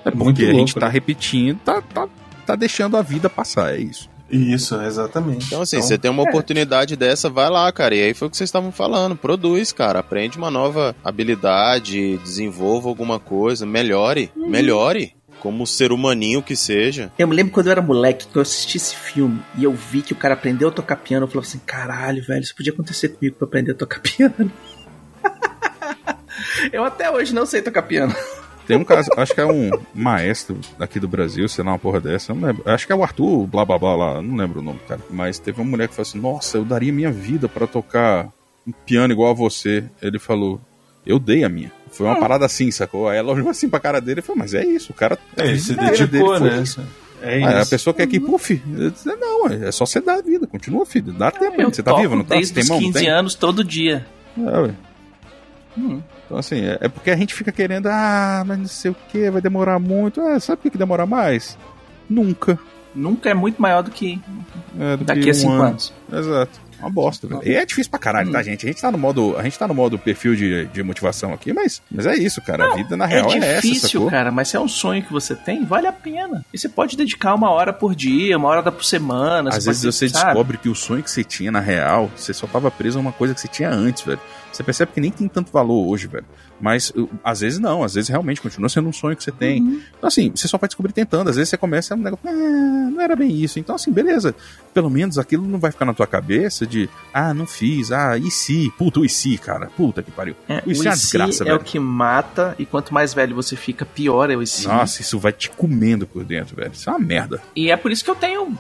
É muito porque a gente louco, tá né? repetindo, tá, tá, tá deixando a vida passar, é isso. isso, exatamente. Então, assim, você tem uma oportunidade dessa, vai lá, cara. E aí foi o que vocês estavam falando. Produz, cara. Aprende uma nova habilidade, desenvolva alguma coisa, melhore. Melhore. Como ser humaninho que seja. Eu me lembro quando eu era moleque, que eu assisti esse filme e eu vi que o cara aprendeu a tocar piano. Eu falava assim: caralho, velho, isso podia acontecer comigo pra aprender a tocar piano. eu até hoje não sei tocar piano. Tem um caso, acho que é um maestro aqui do Brasil, sei lá, uma porra dessa, eu não lembro. Acho que é o Arthur, blá blá blá lá, não lembro o nome, cara. Mas teve uma mulher que falou assim: Nossa, eu daria minha vida pra tocar um piano igual a você. Ele falou: Eu dei a minha. Foi uma parada assim, sacou? Aí ela olhou assim pra cara dele e falou: Mas é isso, o cara. É, ele se dedicou, né? isso. É Aí a isso. pessoa quer que, puf, eu disse, não, é só você dar a vida, continua, filho, dá tempo Eu ainda. Você tá vivo, não tá? Desde tem os mão, não 15 tem? anos, todo dia. É, ué. Então, assim, é, é porque a gente fica querendo, ah, mas não sei o que, vai demorar muito. Ah, sabe por que demora mais? Nunca. Nunca é muito maior do que É, do daqui que a um 5 ano. anos. Exato. Uma bosta, velho. E é difícil pra caralho, tá, gente? A gente tá no modo, a gente tá no modo perfil de, de motivação aqui, mas, mas é isso, cara. a vida na real é, é essa, difícil, cara, mas se é um sonho que você tem, vale a pena. E você pode dedicar uma hora por dia, uma hora por semana. Às você vezes você sabe? descobre que o sonho que você tinha na real, você só tava preso a uma coisa que você tinha antes, velho. Você percebe que nem tem tanto valor hoje, velho. Mas às vezes não, às vezes realmente continua sendo um sonho que você tem. Uhum. Então, assim, você só vai descobrir tentando. Às vezes você começa um negócio, ah, não era bem isso. Então, assim, beleza. Pelo menos aquilo não vai ficar na tua cabeça de, ah, não fiz, ah, e se? Puta, o e se, cara? Puta que pariu. É, o e o se é uma desgraça, é velho. o que mata, e quanto mais velho você fica, pior é o IC. Nossa, isso vai te comendo por dentro, velho. Isso é uma merda. E é por isso que eu tenho.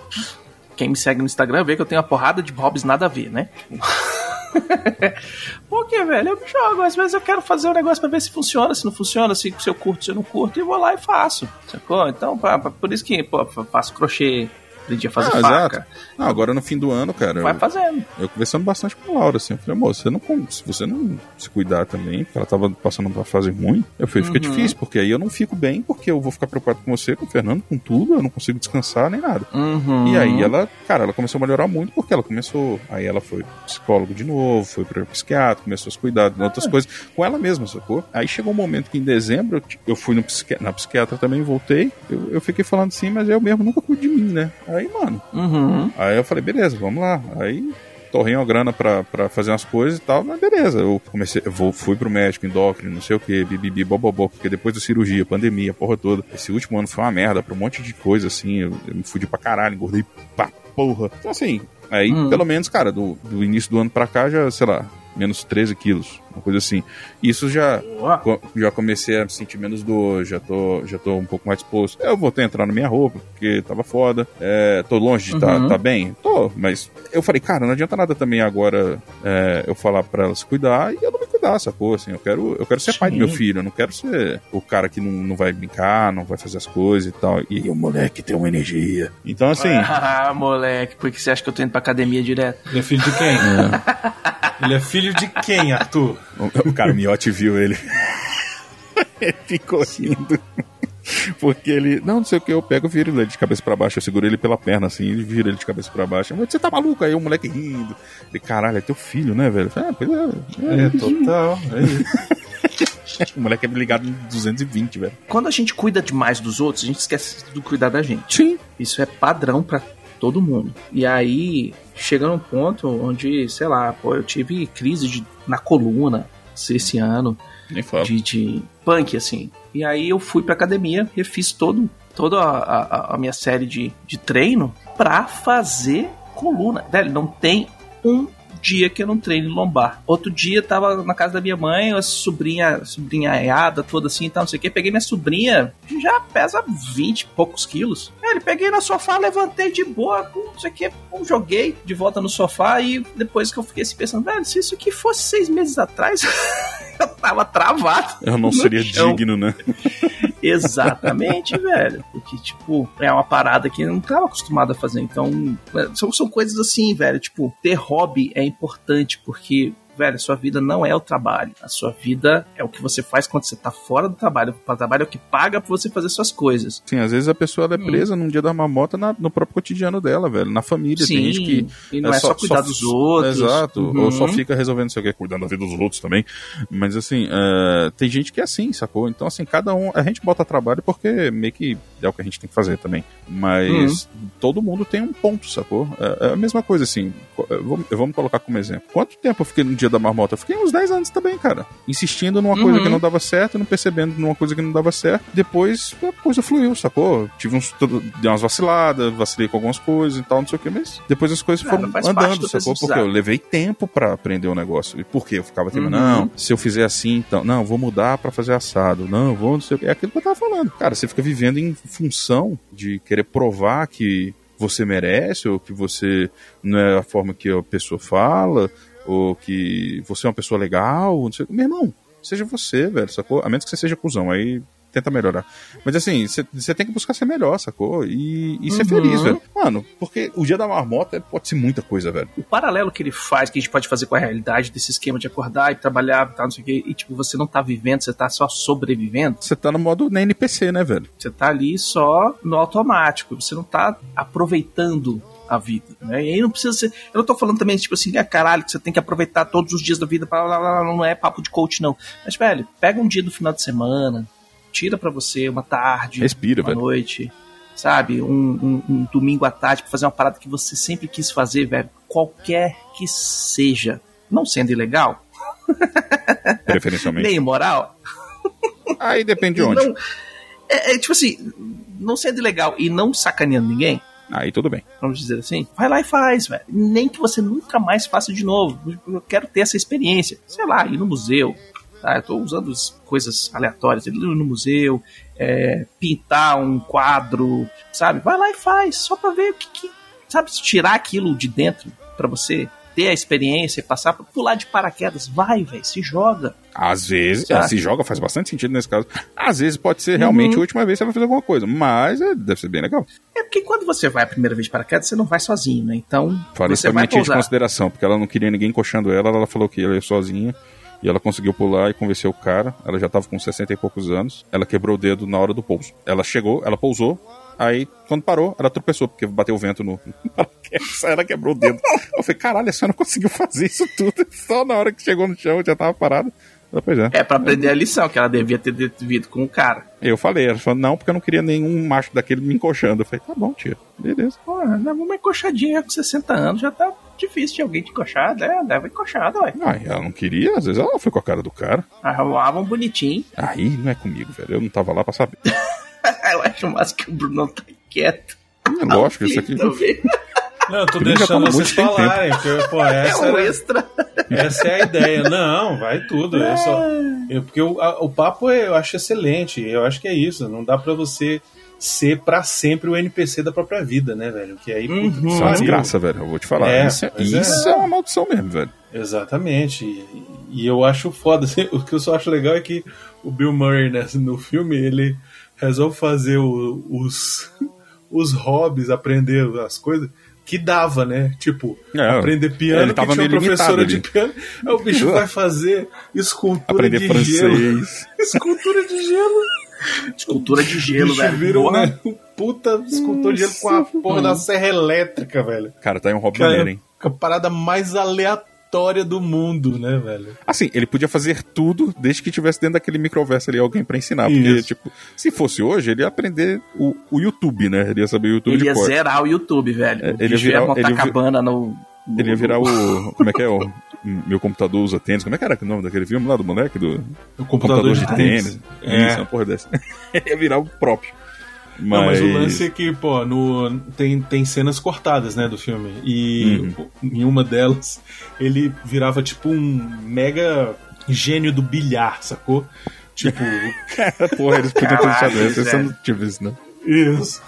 Quem me segue no Instagram vê que eu tenho uma porrada de hobbies nada a ver, né? Porque, velho, eu jogo. Às vezes eu quero fazer um negócio pra ver se funciona, se não funciona, se, se eu curto, se eu não curto, e vou lá e faço. Sacou? Então, pra- pra- por isso que pô, faço crochê, aprendi a fazer Ah, faca. Não, agora no fim do ano, cara. Vai eu- fazendo. Eu conversando bastante com a Laura, assim, eu falei, moça, você não, se você não se cuidar também, porque ela tava passando uma fase ruim, eu falei, fica Uhum. difícil, porque aí eu não fico bem, porque eu vou ficar preocupado com você, com o Fernando, com tudo, eu não consigo descansar nem nada. Uhum. E aí ela, cara, ela começou a melhorar muito, porque ela começou, aí ela foi psicólogo de novo, foi pra psiquiatra, começou a se cuidar de outras coisas, com ela mesma, sacou? Aí chegou um momento que em dezembro, eu- fui no na psiquiatra também, voltei, eu, eu fiquei falando assim, mas eu mesmo nunca cuido de mim, né? Aí, mano, Uhum. Aí eu falei, beleza, vamos lá. Aí torrei uma grana pra, pra fazer umas coisas e tal, mas beleza. Eu comecei, eu vou, fui pro médico, endócrino, não sei o que, bibibi, bobobó, porque depois da cirurgia, pandemia, porra toda, esse último ano foi uma merda pra um monte de coisa, assim, eu, eu me fudi pra caralho, engordei pra porra. Então assim, aí Hum. pelo menos, cara, do, do início do ano pra cá já, sei lá, menos 13 quilos, uma coisa assim. Isso já, co- já comecei a me sentir menos dor, já tô, já tô um pouco mais disposto. Eu voltei a entrar na minha roupa, porque tava foda. É, tô longe de estar Uhum. tá bem? Tô, mas eu falei, cara, não adianta nada também agora é, eu falar pra ela se cuidar e eu não cuidar, sacou? Assim, eu quero, eu quero ser pai do Sim. meu filho, eu não quero ser o cara que não, não vai brincar, não vai fazer as coisas e tal. E o moleque tem uma energia. Então, assim. Ah, moleque, por que você acha que eu tô indo pra academia direto? Ele é filho de quem? Ele é filho de quem, Arthur? O, o cara, o Miotti viu ele. ele ficou rindo. Porque ele, não, não sei o que, eu pego e viro ele de cabeça pra baixo, eu seguro ele pela perna assim, e viro ele de cabeça pra baixo. Eu, Você tá maluco? Aí o moleque rindo. Ele, caralho, é teu filho, né, velho? Eu falei, ah, pois é. É, total. É isso. o moleque é ligado em 220, velho. Quando a gente cuida demais dos outros, a gente esquece de cuidar da gente. Sim. Isso é padrão pra todo mundo. E aí, chega num ponto onde, sei lá, pô, eu tive crise de- na coluna esse ano. Nem. De, de punk, assim. E aí eu fui pra academia, refiz todo, toda a, a- a minha série de, de treino pra fazer coluna. Velho, não tem um dia que eu não treine lombar. Outro dia tava na casa da minha mãe, a sobrinha, sobrinha aiada, toda assim e tal, não sei o que. Peguei minha sobrinha, já pesa 20 e poucos quilos. Velho, peguei no sofá, levantei de boa, não sei o que, joguei de volta no sofá e depois que eu fiquei assim pensando, velho, se isso aqui fosse seis meses atrás, eu tava travado. Eu não seria chão. digno, né? Exatamente, velho. Porque, tipo, é uma parada que eu não tava acostumado a fazer. Então, é, são, são coisas assim, velho. Tipo, ter hobby é importante porque. Velho, a sua vida não é o trabalho. A sua vida é o que você faz quando você tá fora do trabalho. O trabalho é o que paga pra você fazer suas coisas. Sim, às vezes a pessoa é Hum. presa num dia da marmota na- no próprio cotidiano dela, velho. Na família. Sim, tem gente que. e não é só cuidar dos outros. Exato. Uhum. Ou só fica resolvendo sei o que, cuidando da vida dos outros também. Mas assim, é, tem gente que é assim, sacou? Então, assim, cada um. A gente bota trabalho porque meio que é o que a gente tem que fazer também. Mas Uhum. todo mundo tem um ponto, sacou? É, é a mesma coisa, assim. Vou me colocar como exemplo. Quanto tempo eu fiquei no dia da marmota? Eu fiquei uns 10 anos também, cara. Insistindo numa coisa Uhum. que não dava certo, não percebendo numa coisa que não dava certo. Depois a coisa fluiu, sacou? Tive uns. Dei umas vaciladas, vacilei com algumas coisas e tal, não sei o que, mas depois as coisas Cara, foram andando, do sacou? Porque eu levei tempo pra aprender o negócio. E por quê? Eu ficava tipo, Uhum. não, se eu fizer assim, então, não, vou mudar pra fazer assado. Não, vou não sei o que. É aquilo que eu tava falando. Cara, você fica vivendo em função de querer provar que você merece, ou que você não é a forma que a pessoa fala, ou que você é uma pessoa legal, não sei. Meu irmão, seja você, velho, sacou? A menos que você seja cuzão, aí tenta melhorar. Mas assim, você- tem que buscar ser melhor, sacou? E, e ser Uhum. feliz, velho. Mano, porque o dia da marmota pode ser muita coisa, velho. o paralelo que ele faz, que a gente pode fazer com a realidade desse esquema de acordar e trabalhar e tal, não sei o quê, e tipo, você não tá vivendo, você tá só sobrevivendo. Você tá no modo na NPC, né, velho? Você tá ali só no automático, você não tá aproveitando a vida, né? E aí não precisa ser. Eu não tô falando também, tipo assim, ah, caralho, que você tem que aproveitar todos os dias da vida, blá, blá, blá, não é papo de coach, não. Mas, velho, pega um dia do final de semana, tira pra você uma tarde, Respira, uma velho. noite, sabe? Um, um- um domingo à tarde pra fazer uma parada que você sempre quis fazer, velho, qualquer que seja. Não sendo ilegal, Preferencialmente. nem imoral, Aí depende de onde. não, é, é tipo assim, não sendo ilegal e não sacaneando ninguém, Aí tudo bem. vamos dizer assim, vai lá e faz, velho. Nem que você nunca mais faça de novo. Eu quero ter essa experiência. Sei lá, ir no museu. Tá? Eu tô usando as coisas aleatórias. Ir no museu, é, pintar um quadro, sabe? Vai lá e faz, só pra ver o que, que sabe, tirar aquilo de dentro pra você ter a experiência, passar, pular de paraquedas. Vai, velho, se joga. Às vezes, é, se joga, faz bastante sentido nesse caso. Às vezes pode ser realmente Uhum. a última vez que você vai fazer alguma coisa, mas é, deve ser bem legal. É porque quando você vai a primeira vez de paraquedas, você não vai sozinho, né? Então, Falei isso vai tia de consideração, porque ela não queria ninguém encoxando ela, ela falou que ela ia sozinha. E ela conseguiu pular e convenceu o cara. Ela já tava com 60 e poucos anos. Ela quebrou o dedo na hora do pouso. Ela chegou, ela pousou. Aí, quando parou, ela tropeçou, porque bateu o vento no ela quebrou o dedo. Eu falei, caralho, a senhora conseguiu fazer isso tudo. Só na hora que chegou no chão, já tava parada. Ela, pois é. É pra aprender a lição, que ela devia ter vindo com o cara. Eu falei, ela falou, não, porque eu não queria nenhum macho daquele me encoxando. Eu falei, tá bom, tia, beleza. Pô, uma encoxadinha com 60 anos, já tá difícil de alguém te encoxar, né? Leva encoxada, ué. Ah, ela não queria, às vezes ela foi com a cara do cara. Arrumavam bonitinho. Aí não é comigo, velho. Eu não tava lá pra saber. Eu acho mais que o Bruno tá quieto. É lógico, isso aqui. Também. Não, eu tô deixando tá vocês falarem, porque, pô, É essa, um era- extra. essa é a ideia. Não, vai tudo. Eu só, eu- porque o, a- o papo é, eu acho excelente. Eu acho que é isso. Não dá pra você ser pra sempre o NPC da própria vida, né, velho? Que aí puta que Isso é uma desgraça, velho. Eu vou te falar. É, isso é, pois é. isso é uma maldição mesmo, velho. Exatamente. E- e eu acho foda. assim, o que eu só acho legal é que o Bill Murray né, no filme ele resolve fazer o- os, os hobbies, aprender as coisas que dava, né? Tipo, É, aprender piano, ele que tava tinha uma meio professora de piano. Aí o bicho vai fazer escultura Aprender de gelo. francês. Escultura de gelo. Escultura de gelo, bicho velho. um, Porra. né, um puta escultor de gelo com a porra da serra elétrica, velho. Cara, tá aí um hobby Cara, maneiro, hein? a parada mais aleatória do mundo, né, velho? Assim, ele podia fazer tudo desde que tivesse dentro daquele microverso ali alguém pra ensinar. Porque, Isso. tipo, se fosse hoje, ele ia aprender o, o YouTube, né? Ele ia saber o YouTube Ele de ia cor. zerar o YouTube, velho. É, O ele ia virar- ia montar ele cabana no, no- Ele ia virar o. Como é que é? O, meu computador usa tênis. Como é que era o nome daquele filme lá do moleque? Do O computador de tênis. É. Isso, uma porra dessa. ia virar o próprio. Mas, Não, mas o lance é que, pô, no, tem, tem cenas cortadas, né, do filme. E Uhum. em uma delas, ele virava tipo um mega gênio do bilhar, sacou? Tipo. porra, eles podiam ter deixado. Essa velho. não tive isso, né? Isso.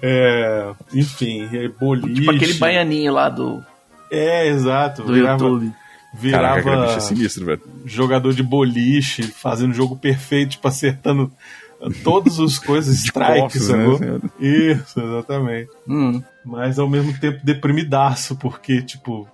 É, enfim, é boliche. Tipo aquele baianinho lá do, É, exato. do virava, YouTube. Virava Caraca, é sinistro, velho. jogador de boliche, fazendo jogo perfeito, tipo, acertando todas as coisas, strikes, né? Isso, exatamente. Hum. Mas ao mesmo tempo deprimidaço, porque, tipo,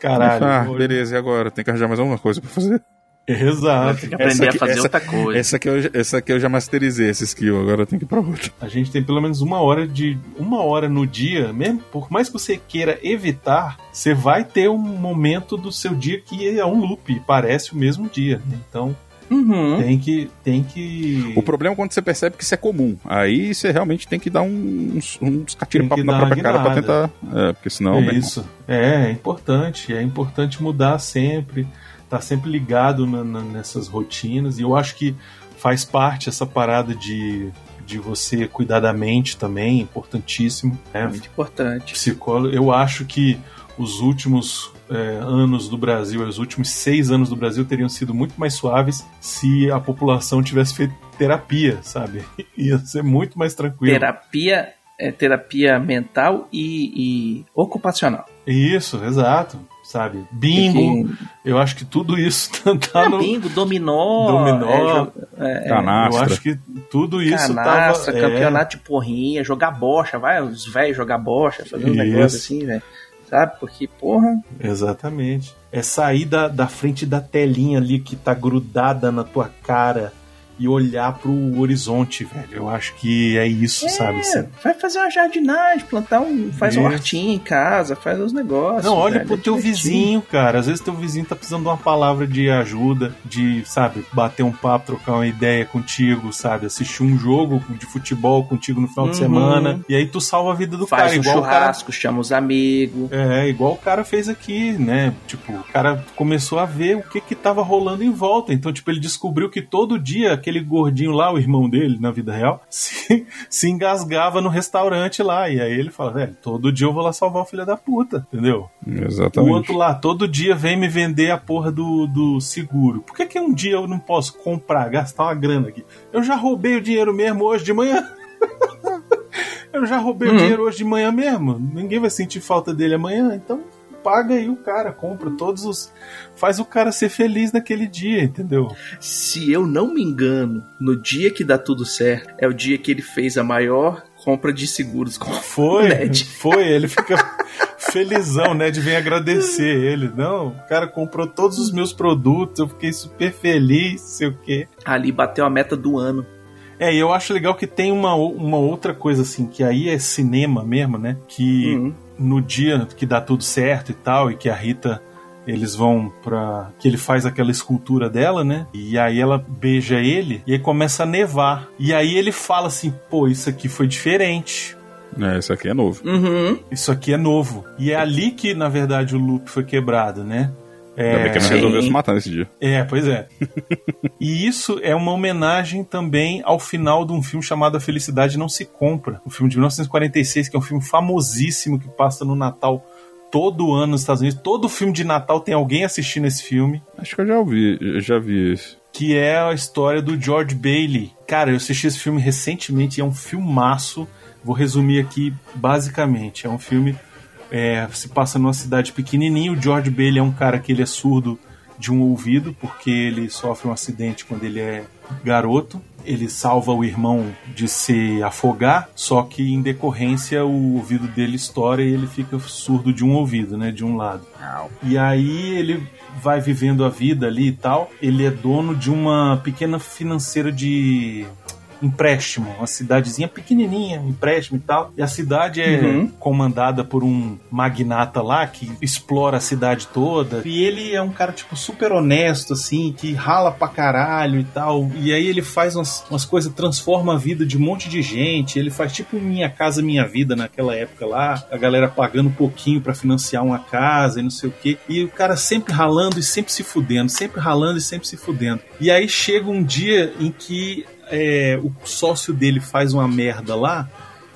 caralho. ah, pô, beleza, e agora? Tem que arranjar mais alguma coisa pra fazer? Exato. Tem que aprender a fazer essa, outra coisa. Essa aqui, eu, já- essa aqui eu já masterizei, essa skill, agora eu tenho que ir pra outra. A gente tem pelo menos uma hora de. Uma hora no dia, mesmo por mais que você queira evitar, você vai ter um momento do seu dia que é um loop, parece o mesmo dia. né? Então Uhum. tem que. Tem que. O problema é quando você percebe que isso é comum. Aí você realmente tem que dar uns, uns que na própria cara pra guinada. tentar. É, porque senão. É isso. É, é importante. É importante mudar sempre. Tá sempre ligado na- na- nessas rotinas. E eu acho que faz parte essa parada de, de você cuidar da mente também, importantíssimo. Né? Muito importante. Psicólogo. Eu acho que os últimos é, anos do Brasil, os últimos seis anos do Brasil teriam sido muito mais suaves se a população tivesse feito terapia, sabe? Ia ser muito mais tranquilo. Terapia é terapia mental e, e ocupacional. Isso, exato. Sabe? Bingo. Eu acho que tudo isso tá, É, no. bingo, dominó, Dominó, é, é, é, Canastra. Eu acho que tudo isso canastra, tava. é, campeonato de porrinha, jogar bocha, vai os velhos jogar bocha, fazer um negócio assim, velho. Sabe? Porque, porra, Exatamente. É sair da, da frente da telinha ali que tá grudada na tua cara e olhar pro horizonte, velho. Eu acho que é isso, sabe? é, Você- vai fazer uma jardinagem, plantar um. faz um Isso. hortinho em casa, faz uns negócios. Não, olha velho, pro é teu vizinho, cara. Às vezes teu vizinho tá precisando de uma palavra de ajuda, de, sabe, bater um papo, trocar uma ideia contigo, sabe? Assistir um jogo de futebol contigo no final de Uhum. semana. E aí tu salva a vida do Faz cara. um igual o cara churrasco, chama os amigos. É, igual o cara fez aqui, né? Tipo, o cara começou a ver o que que tava rolando em volta. Então, tipo, ele descobriu que todo dia aquele gordinho lá, o irmão dele, na vida real, se, se engasgava no restaurante lá. E aí ele fala, velho, todo dia eu vou lá salvar o filho da puta, entendeu? O Exatamente. outro lá, todo dia vem me vender a porra do, do seguro. Por que, que um dia eu não posso comprar, gastar uma grana aqui? Eu já roubei o dinheiro mesmo hoje de manhã. eu já roubei o Uhum. dinheiro hoje de manhã mesmo. Ninguém vai sentir falta dele amanhã, então paga aí o cara, compra todos os. Faz o cara ser feliz naquele dia, entendeu? Se eu não me engano, no dia que dá tudo certo, é o dia que ele fez a maior compra de seguros com Foi, Ned. foi, ele fica felizão, né? De vir agradecer ele. Não, o cara comprou todos os meus produtos, eu fiquei super feliz, sei o quê. Ali bateu a meta do ano. É, e eu acho legal que tem uma, uma outra coisa assim, que aí é cinema mesmo, né? Que Uhum. No dia que dá tudo certo e tal, e que a Rita eles vão pra. que ele faz aquela escultura dela, né? E aí ela beija ele e aí começa a nevar. E aí ele fala assim: pô, isso aqui foi diferente. É, esse aqui é novo. Uhum. Isso aqui é novo. E é ali que, na verdade, o loop foi quebrado, né? Ainda bem que ele resolveu se matar nesse dia. É, pois é. e isso é uma homenagem também ao final de um filme chamado A Felicidade Não Se Compra. O filme de 1946, que é um filme famosíssimo que passa no Natal todo ano nos Estados Unidos. Todo filme de Natal tem alguém assistindo esse filme. Acho que eu já ouvi, eu já vi isso. Que é a história do George Bailey. Cara, eu assisti esse filme recentemente e é um filmaço. Vou resumir aqui basicamente. É um filme é, se passa numa cidade pequenininha. O George Bailey é um cara que ele é surdo de um ouvido, porque ele sofre um acidente quando ele é garoto. Ele salva o irmão de se afogar, só que em decorrência o ouvido dele estoura e ele fica surdo de um ouvido, né, de um lado. E aí ele vai vivendo a vida ali e tal. Ele é dono de uma pequena financeira de empréstimo, uma cidadezinha pequenininha, empréstimo e tal. E a cidade é Uhum. comandada por um magnata lá que explora a cidade toda. E ele é um cara, tipo, super honesto, assim, que rala pra caralho e tal. E aí ele faz umas, umas coisas, transforma a vida de um monte de gente. Ele faz tipo Minha Casa Minha Vida naquela época lá. A galera pagando um pouquinho pra financiar uma casa e não sei o quê. E o cara sempre ralando e sempre se fudendo, sempre ralando e sempre se fudendo. E aí chega um dia em que é, o sócio dele faz uma merda lá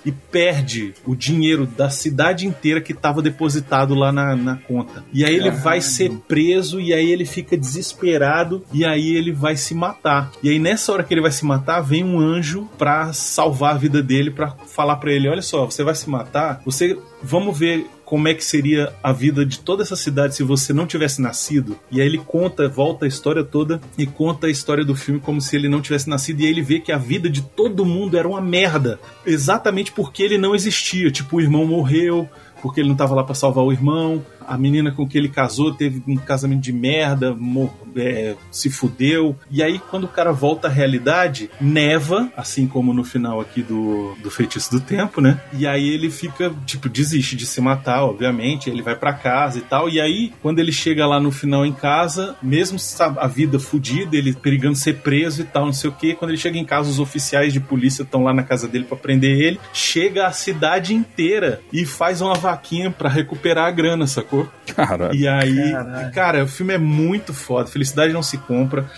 e perde o dinheiro da cidade inteira que estava depositado lá na, na conta. E aí ele vai ser preso e aí ele fica desesperado e aí ele vai se matar. E aí nessa hora que ele vai se matar, vem um anjo pra salvar a vida dele, pra falar pra ele, olha só, você vai se matar, você vamos ver como é que seria a vida de toda essa cidade se você não tivesse nascido. E aí ele conta, volta a história toda e conta a história do filme como se ele não tivesse nascido. E aí ele vê que a vida de todo mundo era uma merda. Exatamente porque ele não existia. Tipo, o irmão morreu, porque ele não tava lá pra salvar o irmão. A menina com que ele casou teve um casamento de merda, mor- é, se fudeu. E aí, quando o cara volta à realidade, neva, assim como no final aqui do, do Feitiço do Tempo, né? E aí ele fica, tipo, desiste de se matar, obviamente. Ele vai pra casa e tal. E aí, quando ele chega lá no final em casa, mesmo a vida fudida, ele perigando ser preso e tal, não sei o que. Quando ele chega em casa, os oficiais de polícia estão lá na casa dele pra prender ele. Chega a cidade inteira e faz uma vaquinha pra recuperar a grana, sacou? Caralho. E aí, Caralho. cara, o filme é muito foda. Felicidade não se compra.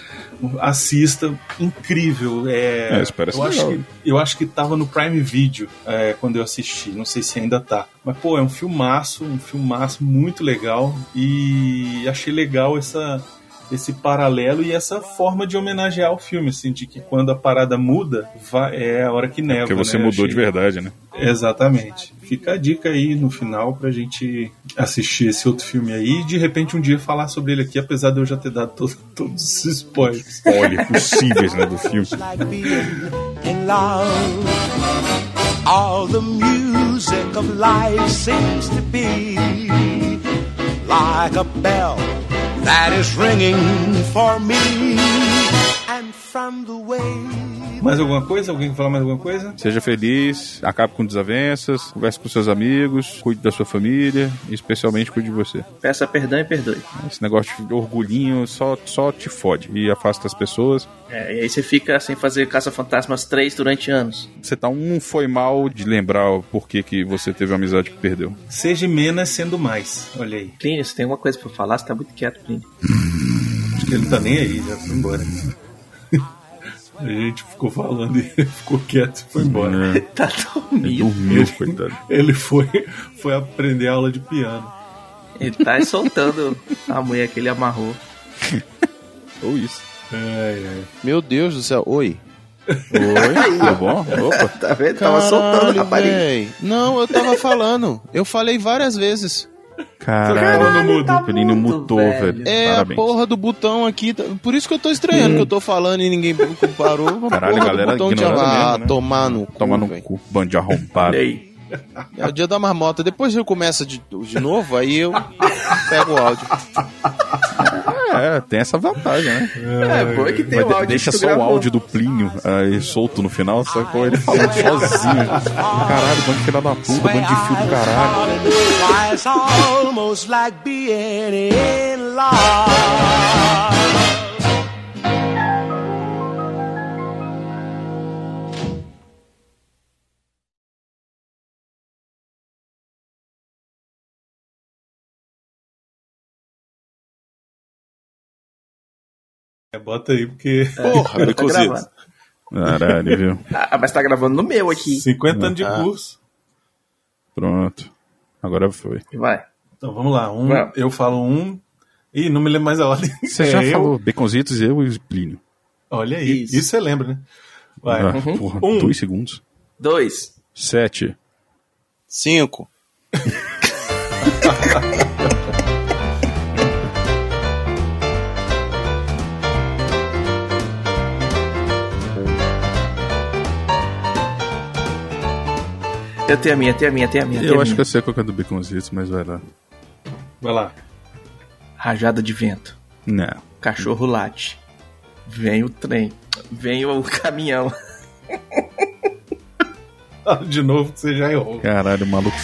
Assista, incrível. É, É, isso parece eu, acho legal. que, eu acho que tava no Prime Video é, quando eu assisti. Não sei se ainda tá. Mas, pô, é um filmaço, um filmaço muito legal. E achei legal essa, esse paralelo e essa forma de homenagear o filme, assim, de que quando a parada muda, vai- é a hora que neva. Porque você né? mudou Achei- de verdade, né? Exatamente. Fica a dica aí no final pra gente assistir esse outro filme aí e de repente um dia falar sobre ele aqui, apesar de eu já ter dado todo- todos os spoilers. Olha, possíveis, né, do filme. All the music of life seems to be like a bell that is ringing for me. And from the way Mais alguma coisa? Alguém quer falar mais alguma coisa? Seja feliz, acabe com desavenças, converse com seus amigos, cuide da sua família e especialmente cuide de você. Peça perdão e perdoe. Esse negócio de orgulhinho só, só te fode e afasta as pessoas. É, e aí você fica sem fazer Caça-Fantasmas 3 durante anos. Você tá um foi mal de lembrar o porquê que você teve uma amizade que perdeu. Seja menos sendo mais. Olha aí. Plínio, você tem alguma coisa pra falar? Você tá muito quieto, Plínio. Acho que ele não tá nem aí, já foi embora. A gente ficou falando e ele ficou quieto e foi embora. É, Tá dormindo. dormiu, coitado. Ele foi, foi aprender aula de piano. Ele tá soltando a mulher que ele amarrou. Ou isso. Ai, ai. Meu Deus do céu. Oi. Oi, tudo bom? Opa. Tá vendo? Tava soltando a Caralho, rapariga. Não, eu tava falando. Eu falei várias vezes. Caralho, tá o Pelinho mudo, mutou, velho. velho. É Parabéns. a porra do botão aqui. tá- Por isso que eu tô estranhando que eu tô falando e ninguém parou. Caralho, porra galera do botão de ah, mesmo, né? tomar no cu. Toma no véi. cu, bando de arrombado. É o dia da marmota. Depois eu começa de, de novo, aí eu pego o áudio. É, tem essa vantagem, né? É, bom é que tem Mas o áudio deixa só o gravou. áudio do Plínio aí solto no final, só com ele falando sozinho. Caralho, bando de filha da puta, bando de fio do caralho. Why, it's almost like being in love. É, bota aí, porque Porra, Tá gravando. Caralho, viu? Ah, mas tá gravando no meu aqui. 50 anos de Ah. curso. Pronto. Agora foi. Vai. Então vamos lá. Um, Vai. eu falo um. Ih, não me lembro mais a ordem. Você É, já eu- falou Baconzitos, eu e o Plínio. Olha aí. Isso. Isso, você lembra, né? Vai. Ah, porra, Um. dois segundos. Dois. Sete. Cinco. Eu tenho a minha, tenho a minha, tenho a minha. Eu acho que minha. eu sei qual que é do Baconzitos, mas vai lá. Vai lá. Rajada de vento. Não. Cachorro late. Vem o trem. Vem o caminhão. De novo que você já errou. Caralho, maluco.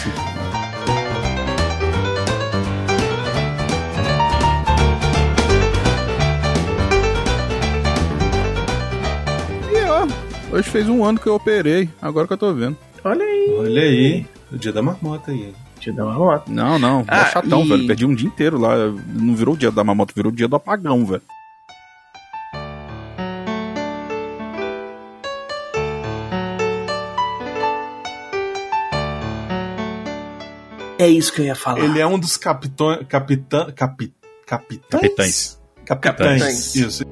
E ó, hoje fez um ano que eu operei, agora que eu tô vendo. Olha aí. Olha aí. O dia da marmota aí. Dia da marmota. Não, não, é Ah, chatão, e- velho. Perdi um dia inteiro lá. Não virou o dia da mamota, virou o dia do apagão, velho. É isso que eu ia falar. Ele é um dos capitões. Capitã, capi, capitães? Capitães. Capitães. Capitães. Isso.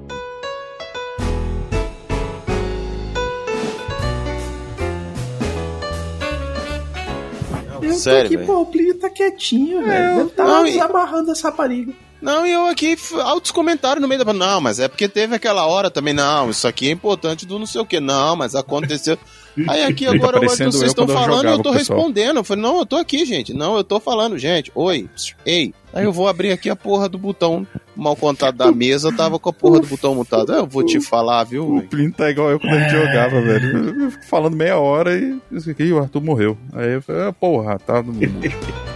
Sério, aqui, pô, o Plínio tá quietinho, velho. Ele tá não, e- desamarrando essa rapariga. Não, e eu aqui, altos comentários no meio da. Não, mas é porque teve aquela hora também. Não, isso aqui é importante do não sei o que. Não, mas aconteceu. Aí aqui tá agora eu- parecendo vocês eu estão eu falando e jogava eu tô pessoal. respondendo. Eu falei, não, eu tô aqui, gente. Não, eu tô falando, gente. Oi, ei. Aí eu vou abrir aqui a porra do botão mal contado da mesa. Eu tava com a porra do botão mutado. Eu vou te falar, viu? O? Plínio tá igual eu quando a gente jogava, velho. Eu fico falando meia hora e. Ih, o Arthur morreu. Aí eu falei, ah, porra, tá. no-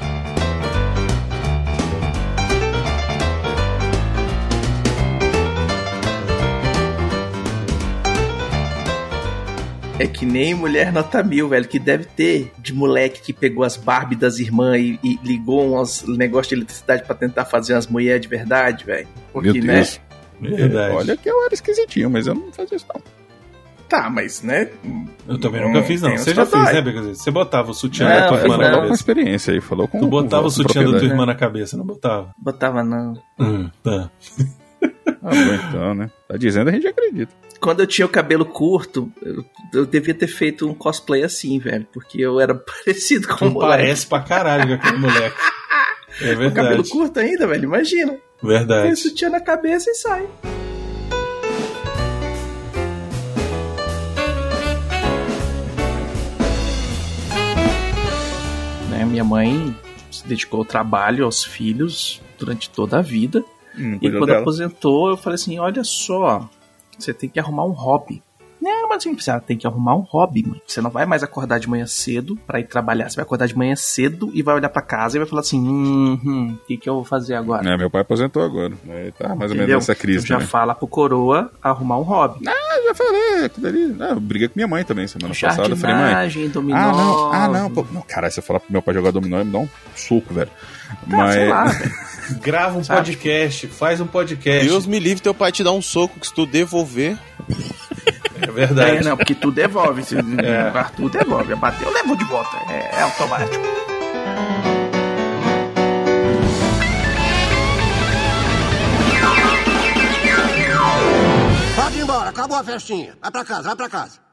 É que nem mulher nota mil, velho, que deve ter de moleque que pegou as Barbie das irmãs e, e ligou uns negócios de eletricidade pra tentar fazer umas mulheres de verdade, velho. Porque, Meu né? Deus. Verdade. Olha que eu era esquisitinho, mas eu não fazia isso não. Tá, mas, né? Eu também nunca fiz, não. Você já fez, né, Becazete? Você botava o sutiã Não, da tua eu irmã na com cabeça. experiência aí, falou com Tu botava com o sutiã da tua irmã na cabeça, não botava? Botava não. Hum, tá. Ah, bom, então, né? Tá dizendo, a gente acredita. Quando eu tinha o cabelo curto, eu, eu devia ter feito um cosplay assim, velho. Porque eu era parecido com o Tu moleque. parece pra caralho com aquele moleque. É Com cabelo verdade. curto ainda, velho. Imagina. Tem Verdade. sutiã na cabeça e sai. Né, Minha mãe se dedicou ao trabalho, aos filhos, durante toda a vida. Hum, E quando dela. aposentou, eu falei assim: olha só, você tem que arrumar um hobby. Não, mas assim, você tem que arrumar um hobby, mãe. Você não vai mais acordar de manhã cedo pra ir trabalhar. Você vai acordar de manhã cedo e vai olhar pra casa e vai falar assim: hum, hum, o que, que eu vou fazer agora? É, meu pai aposentou agora. Aí tá mais ou menos nessa crise. Então já né? fala pro coroa arrumar um hobby. Ah, já falei, aquilo ali. Ah, eu briguei com minha mãe também semana passada. Eu falei, mãe. Dominó. Ah, não, ah, não, pô, não, caralho, se eu falar pro meu pai jogar dominó, ele me dá um soco, velho. Tá, sei lá. Grava um Sabe? podcast, faz um podcast. Deus me livre teu pai te dar um soco que se tu devolver. É verdade. É, não, porque tu devolve. Se o Arthur devolve. Bateu, levou de volta. É, é automático. Pode ir embora, acabou a festinha. Vai pra casa, vai pra casa.